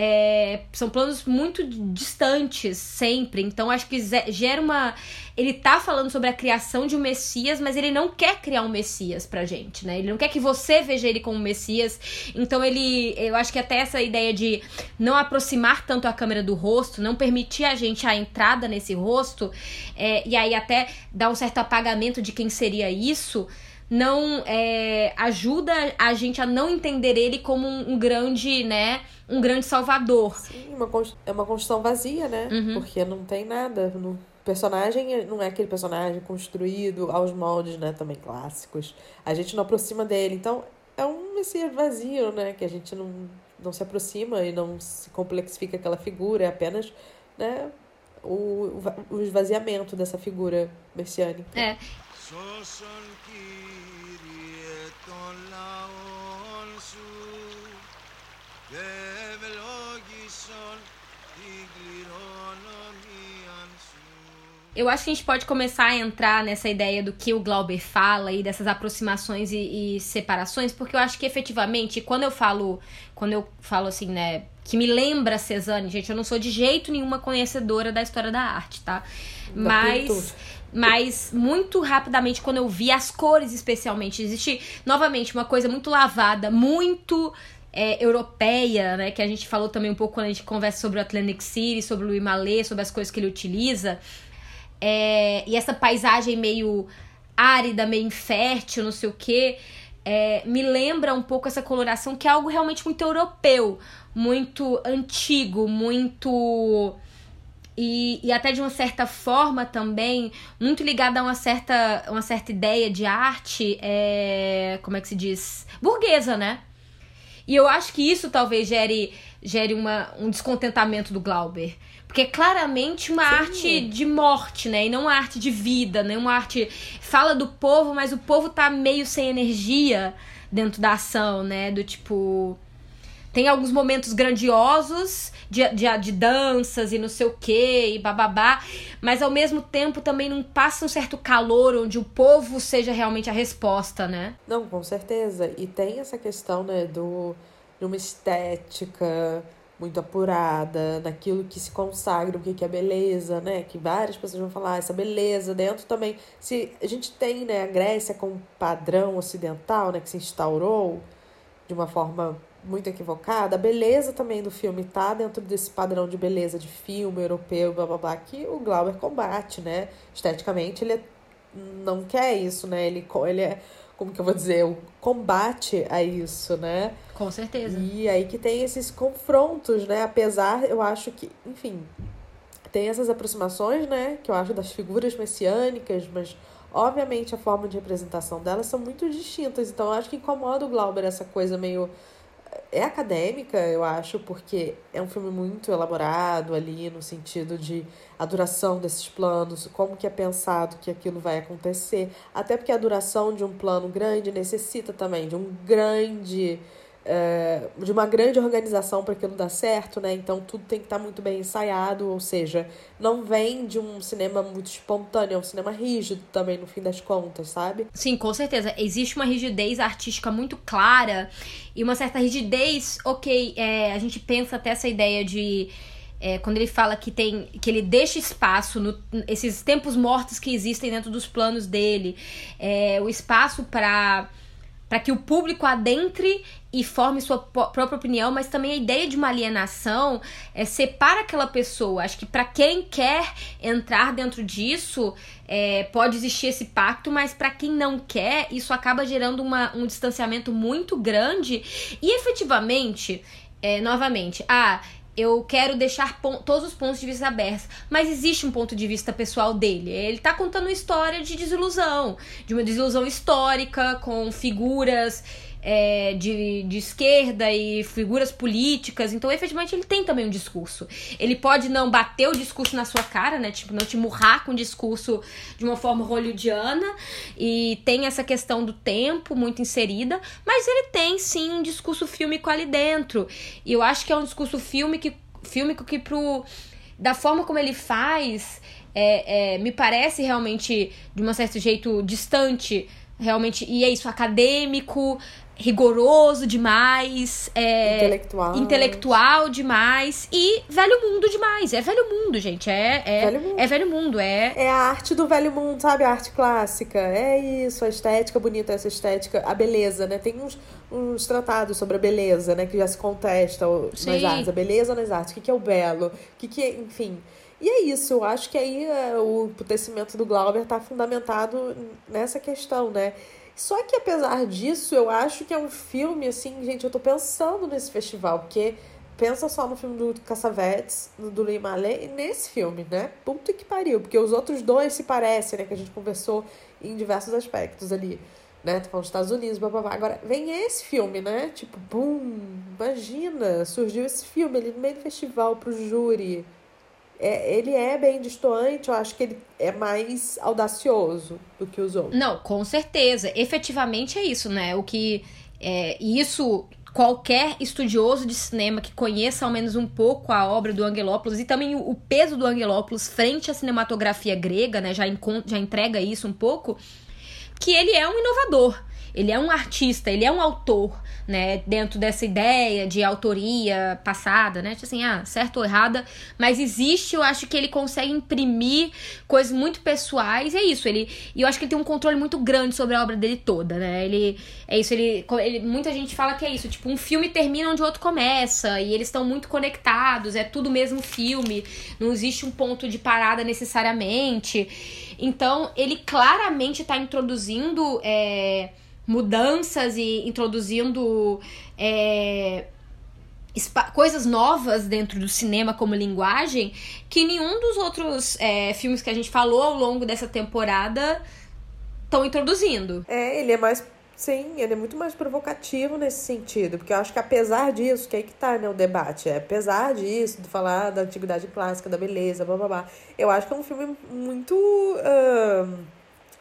é, são planos muito distantes sempre. Então acho que gera uma. Ele tá falando sobre a criação de um Messias, mas ele não quer criar um Messias pra gente, né? Ele não quer que você veja ele como Messias. Então ele. Eu acho que até essa ideia de não aproximar tanto a câmera do rosto, não permitir a gente a entrada nesse rosto, é, e aí até dar um certo apagamento de quem seria isso não é, ajuda a gente a não entender ele como um, um grande, né? Um grande salvador. Sim, uma, é uma construção vazia, né? Uhum. Porque não tem nada. No personagem não é aquele personagem construído aos moldes, né? Também clássicos. A gente não aproxima dele. Então, é um Messias vazio, né? Que a gente não, não se aproxima e não se complexifica aquela figura. É apenas, né? O, o esvaziamento dessa figura messiânica. É. Eu acho que a gente pode começar a entrar nessa ideia do que o Glauber fala e dessas aproximações e, e, separações, porque eu acho que efetivamente, quando eu falo, quando eu falo assim, né, que me lembra Cezanne, gente, eu não sou de jeito nenhuma conhecedora da história da arte, tá? Da mas pintura. mas muito rapidamente quando eu vi as cores especialmente, existe novamente uma coisa muito lavada, muito é, europeia, né, que a gente falou também um pouco quando a gente conversa sobre o Atlantic City, sobre o Louis Mallet, sobre as coisas que ele utiliza. É, e essa paisagem meio árida, meio infértil, não sei o quê, é, me lembra um pouco essa coloração que é algo realmente muito europeu, muito antigo, muito. E, e até de uma certa forma também, muito ligada a uma certa, uma certa ideia de arte, é, como é que se diz? Burguesa, né? E eu acho que isso talvez gere, gere uma, um descontentamento do Glauber. Porque é claramente uma Sim. arte de morte, né? E não uma arte de vida, né? Uma arte. Fala do povo, mas o povo tá meio sem energia dentro da ação, né? Do tipo. Tem alguns momentos grandiosos de, de, de danças e não sei o que, e bababá, mas ao mesmo tempo também não passa um certo calor onde o povo seja realmente a resposta, né? Não, com certeza. E tem essa questão, né, do, de uma estética muito apurada, naquilo que se consagra, o que é beleza, né? Que várias pessoas vão falar, ah, essa beleza dentro também. Se a gente tem, né, a Grécia como padrão ocidental, né, que se instaurou de uma forma muito equivocada, a beleza também do filme tá dentro desse padrão de beleza de filme europeu, blá blá blá, que o Glauber combate, né? Esteticamente, ele é, não quer isso, né? Ele, ele é como que eu vou dizer, o combate a isso, né? Com certeza. E aí que tem esses confrontos, né? Apesar, eu acho que, enfim, tem essas aproximações, né? Que eu acho das figuras messiânicas, mas obviamente a forma de representação delas são muito distintas. Então eu acho que incomoda o Glauber essa coisa meio é acadêmica, eu acho, porque é um filme muito elaborado ali no sentido de a duração desses planos, como que é pensado que aquilo vai acontecer, até porque a duração de um plano grande necessita também de um grande é, de uma grande organização para aquilo dar certo, né? Então tudo tem que estar tá muito bem ensaiado, ou seja, não vem de um cinema muito espontâneo, é um cinema rígido também, no fim das contas, sabe? Sim, com certeza. Existe uma rigidez artística muito clara e uma certa rigidez, ok, é, a gente pensa até essa ideia de. É, quando ele fala que tem que ele deixa espaço no, esses tempos mortos que existem dentro dos planos dele é, o espaço para para que o público adentre e forme sua própria opinião, mas também a ideia de uma alienação é, separa aquela pessoa. Acho que para quem quer entrar dentro disso, é, pode existir esse pacto, mas para quem não quer, isso acaba gerando uma, um distanciamento muito grande e efetivamente. É, novamente, ah, eu quero deixar todos os pontos de vista abertos. Mas existe um ponto de vista pessoal dele. Ele tá contando uma história de desilusão, de uma desilusão histórica, com figuras é, de, de esquerda e figuras políticas. Então, efetivamente, ele tem também um discurso. Ele pode não bater o discurso na sua cara, né? Tipo, não te murrar com o discurso de uma forma hollywoodiana. E tem essa questão do tempo muito inserida. Mas ele tem, sim, um discurso fílmico ali dentro. E eu acho que é um discurso fílmico, que, pro, da forma como ele faz, é, é, me parece realmente, de um certo jeito, distante realmente. E é isso, acadêmico, rigoroso demais, é, Intelectual. intelectual demais e velho mundo demais. É velho mundo, gente. É, é, Velho mundo. é velho mundo. É, É a arte do velho mundo, sabe? A arte clássica. É isso, a estética bonita, essa estética, a beleza, né? Tem uns, uns tratados sobre a beleza, né? Que já se contestam nas Sim. artes. A beleza nas artes. O que, que é o belo? O que, que é, enfim. E é isso, eu acho que aí é, o emputecimento do Glauber tá fundamentado nessa questão, né? Só que apesar disso, eu acho que é um filme, assim, gente, eu tô pensando nesse festival, porque pensa só no filme do Cassavetes, do Lee Malé, e nesse filme, né? Puta que pariu, porque os outros dois se parecem, né? Que a gente conversou em diversos aspectos ali, né? Tô falando dos Estados Unidos, blá. Agora, vem esse filme, né? Tipo, bum, imagina, surgiu esse filme ali no meio do festival pro júri. É, ele é bem distoante, eu acho que ele é mais audacioso do que os outros. Não, com certeza. Efetivamente é isso, né? O que. É, isso. Qualquer estudioso de cinema que conheça ao menos um pouco a obra do Angelopoulos e também o, peso do Angelopoulos frente à cinematografia grega, né? Já, já entrega isso um pouco. Que ele é um inovador. Ele é um artista, ele é um autor, né? Dentro dessa ideia de autoria passada, né? Tipo assim, ah, certo ou errada. Mas existe, eu acho que ele consegue imprimir coisas muito pessoais. E é isso, ele. E eu acho que ele tem um controle muito grande sobre a obra dele toda, né? Ele. É isso, ele, ele. Muita gente fala que é isso. Tipo, um filme termina onde o outro começa. E eles estão muito conectados. É tudo mesmo filme. Não existe um ponto de parada necessariamente. Então, ele claramente está introduzindo. é, mudanças e introduzindo é, coisas novas dentro do cinema como linguagem que nenhum dos outros é, filmes que a gente falou ao longo dessa temporada estão introduzindo. É, ele é mais. Sim, ele é muito mais provocativo nesse sentido. Porque eu acho que apesar disso, que aí que tá, né, o debate. É, apesar disso, de falar da antiguidade clássica, da beleza, blá blá blá. Eu acho que é um filme muito. ahn,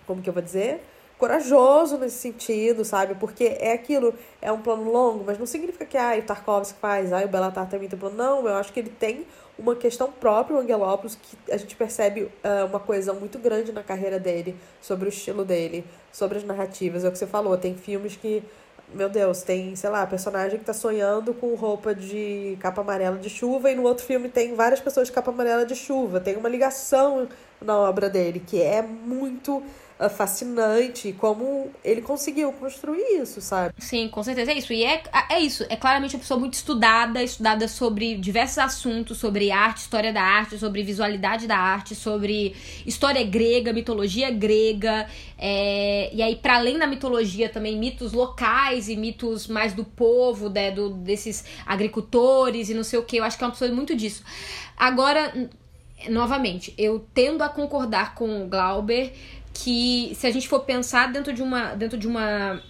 como que eu vou dizer? Corajoso nesse sentido, sabe? Porque é aquilo, é um plano longo, mas não significa que ah, o Tarkovsky faz, ah, o Belatar também tem plano. Não, eu acho que ele tem uma questão própria, o Angelopoulos, que a gente percebe ah, uma coisa muito grande na carreira dele, sobre o estilo dele, sobre as narrativas. É o que você falou, tem filmes que, meu Deus, tem, sei lá, personagem que tá sonhando com roupa de capa amarela de chuva, e no outro filme tem várias pessoas de capa amarela de chuva. Tem uma ligação na obra dele, que é muito fascinante, como ele conseguiu construir isso, sabe? Sim, com certeza é isso. E é, é isso. É claramente uma pessoa muito estudada, estudada sobre diversos assuntos, sobre arte, história da arte, sobre visualidade da arte, sobre história grega, mitologia grega. é, e aí, para além da mitologia, também mitos locais e mitos mais do povo, né, do, desses agricultores e não sei o que. Eu acho que é uma pessoa muito disso. Agora, novamente, eu tendo a concordar com o Glauber que se a gente for pensar dentro de uma dentro de uma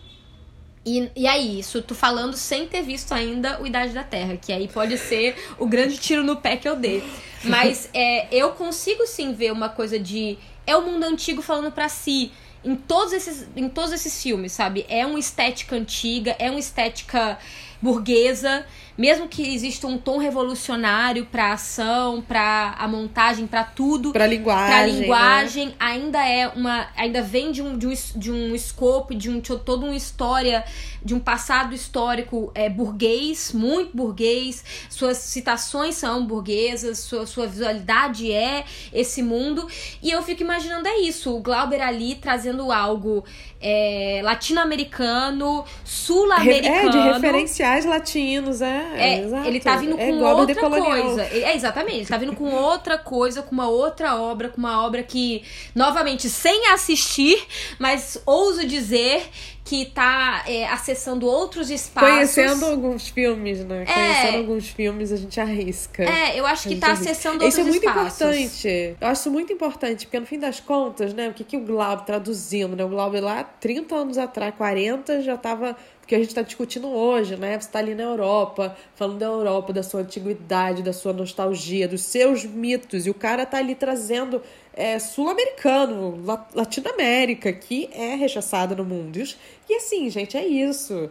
e, e aí, isso tô falando sem ter visto ainda o Idade da Terra, que aí pode ser o grande tiro no pé que eu dei. Mas é, eu consigo sim ver uma coisa de. É o mundo antigo falando pra si. Em todos, esses, em todos esses filmes, sabe? É uma estética antiga, é uma estética burguesa, mesmo que exista um tom revolucionário pra ação, pra a montagem, pra tudo Pra linguagem. pra né? linguagem ainda é uma ainda vem de um, de um, de um escopo de um de toda uma história de um passado histórico é, burguês muito burguês suas citações são burguesas sua, sua visualidade é esse mundo e eu fico imaginando é isso o Glauber ali trazendo algo é, latino-americano sul-americano É, de referenciais latinos, é. É, exato. ele tá vindo É com Glauber outra coisa. É, exatamente. Ele tá vindo com outra coisa, com uma outra obra, com uma obra que, novamente, sem assistir, mas ouso dizer que tá é, acessando outros espaços. Conhecendo alguns filmes, né? É. Conhecendo alguns filmes, a gente arrisca. É, eu acho que tá arrisca. acessando outros Isso é muito espaços. importante. Eu acho muito importante, porque no fim das contas, né, o que, que o Glauber traduzindo, né? O Glauber lá, 30 anos atrás, 40, já tava. Porque a gente tá discutindo hoje, né? Você tá ali na Europa, falando da Europa, da sua antiguidade, da sua nostalgia, dos seus mitos. E o cara tá ali trazendo é, sul-americano, La- Latinoamérica, que é rechaçada no mundo. E E assim, gente, é isso.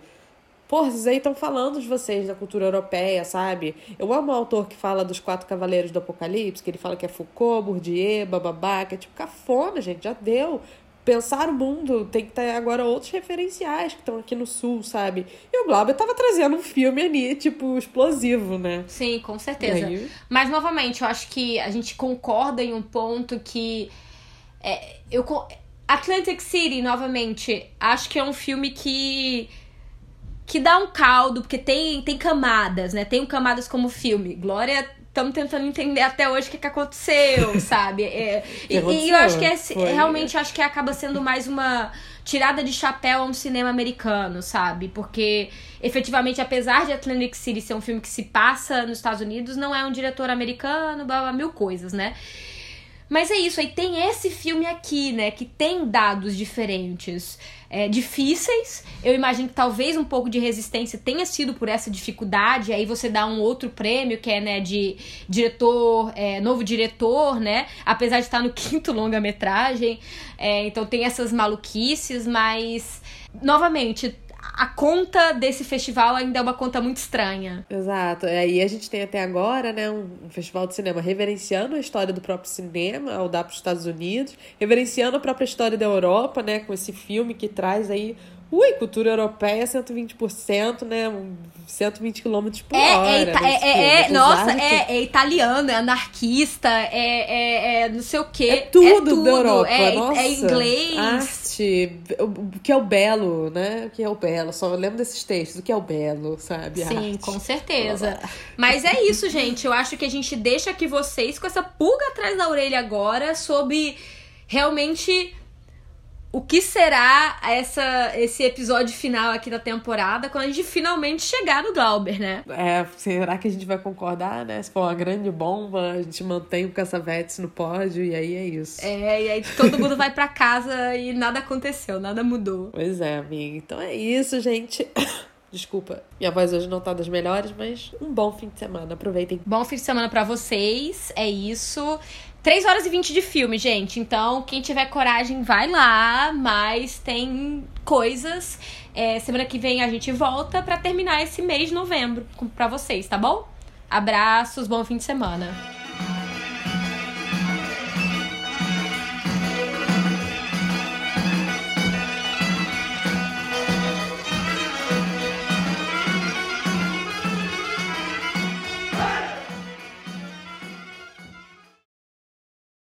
Porra, vocês aí estão falando de vocês da cultura europeia, sabe? Eu amo o autor que fala dos quatro cavaleiros do Apocalipse, que ele fala que é Foucault, Bourdieu, bababá, que é tipo cafona, gente, já deu. Pensar o mundo, tem que ter agora outros referenciais que estão aqui no sul, sabe? E o Glauber tava trazendo um filme ali, tipo, explosivo, né? Sim, com certeza. Aí... Mas, novamente, eu acho que a gente concorda em um ponto que. É, eu, Atlantic City, novamente, acho que é um filme que. que dá um caldo, porque tem, tem camadas, né? Tem camadas como filme. Glória estamos tentando entender até hoje o que, que aconteceu, [LAUGHS] sabe? É, e, e, eu acho que é, Foi... realmente acho que acaba sendo mais uma tirada de chapéu a um cinema americano, sabe? Porque efetivamente, apesar de Atlantic City ser um filme que se passa nos Estados Unidos, não é um diretor americano, blá, blá, mil coisas, né? Mas é isso, aí tem esse filme aqui, né, que tem dados diferentes, é, difíceis. Eu imagino que talvez um pouco de resistência tenha sido por essa dificuldade. Aí você dá um outro prêmio, que é, né, de diretor, é, novo diretor, né, apesar de estar no [LAUGHS] quinto longa-metragem. É, então tem essas maluquices, mas, novamente, a conta desse festival ainda é uma conta muito estranha. Exato. E aí a gente tem até agora, né, um, festival de cinema reverenciando a história do próprio cinema ao dar para os Estados Unidos, reverenciando a própria história da Europa, né, com esse filme que traz aí Ui, cultura europeia 120%, né? 120 km por é, hora. É, né, é, é, é nossa, é, é, italiano, é anarquista, é, é, é não sei o quê. É tudo, é tudo da Europa, é, nossa. É inglês. Arte, o que é o belo, né? O que é o belo, só lembro desses textos, o que é o belo, sabe? Sim, arte. com certeza. Mas é isso, gente, eu acho que a gente deixa aqui vocês com essa pulga atrás da orelha agora sobre realmente o que será essa, esse episódio final aqui da temporada quando a gente finalmente chegar no Glauber, né? É, será que a gente vai concordar, né? Se for uma grande bomba, a gente mantém o Cassavetes no pódio e aí é isso. É, e aí todo mundo vai para casa e nada aconteceu, nada mudou. Pois é, amiga. Então é isso, gente. [COUGHS] Desculpa, minha voz hoje não tá das melhores, mas um bom fim de semana. Aproveitem. Bom fim de semana para vocês. É isso. 3 horas e 20 de filme, gente. Então, quem tiver coragem, vai lá. Mas tem coisas. É, semana que vem a gente volta para terminar esse mês de novembro para vocês, tá bom? Abraços, bom fim de semana.